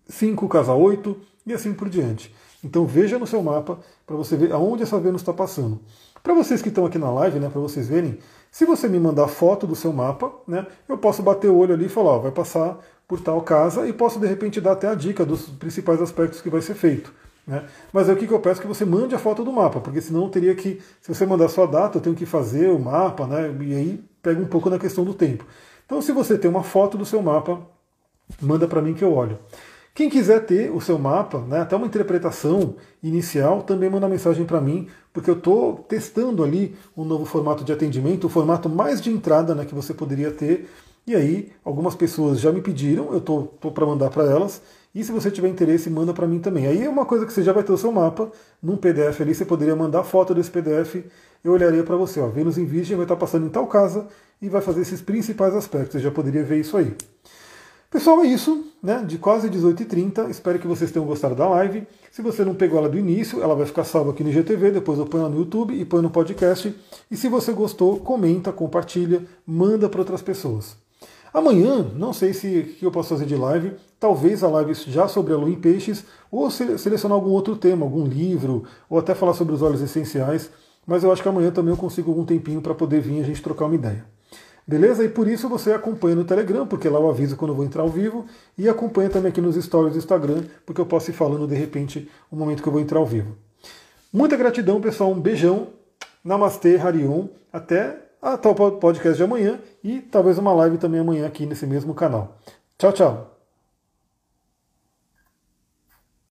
5, casa 8 e assim por diante. Então veja no seu mapa para você ver aonde essa Vênus está passando. Para vocês que estão aqui na live, né, para vocês verem, se você me mandar foto do seu mapa, né, eu posso bater o olho ali e falar, ó, vai passar por tal casa e posso de repente dar até a dica dos principais aspectos que vai ser feito. Né? Mas aí o que, que eu peço é que você mande a foto do mapa, porque senão eu teria que, se você mandar sua data, eu tenho que fazer o mapa, né? E aí pega um pouco na questão do tempo. Então, se você tem uma foto do seu mapa, manda para mim que eu olho. Quem quiser ter o seu mapa, né, até uma interpretação inicial, também manda mensagem para mim, porque eu estou testando ali um novo formato de atendimento, o formato mais de entrada né, que você poderia ter. E aí, algumas pessoas já me pediram, eu estou para mandar para elas. E se você tiver interesse, manda para mim também. Aí é uma coisa que você já vai ter o seu mapa num PDF ali, você poderia mandar foto desse PDF, eu olharia para você. Ó, Vênus em Virgem vai estar passando em tal casa e vai fazer esses principais aspectos. Você já poderia ver isso aí. Pessoal, é isso, né? De quase 18h30. Espero que vocês tenham gostado da live. Se você não pegou ela do início, ela vai ficar salva aqui no GTV, depois eu ponho ela no YouTube e ponho no podcast. E se você gostou, comenta, compartilha, manda para outras pessoas. Amanhã, não sei se que eu posso fazer de live, talvez a live já sobre a lua em peixes, ou selecionar algum outro tema, algum livro, ou até falar sobre os óleos essenciais. Mas eu acho que amanhã também eu consigo algum tempinho para poder vir a gente trocar uma ideia. Beleza? E por isso você acompanha no Telegram, porque lá eu aviso quando eu vou entrar ao vivo, e acompanha também aqui nos stories do Instagram, porque eu posso ir falando de repente o momento que eu vou entrar ao vivo. Muita gratidão, pessoal. Um beijão. Namastê, Harion. Até a tal podcast de amanhã e talvez uma live também amanhã aqui nesse mesmo canal. Tchau, tchau.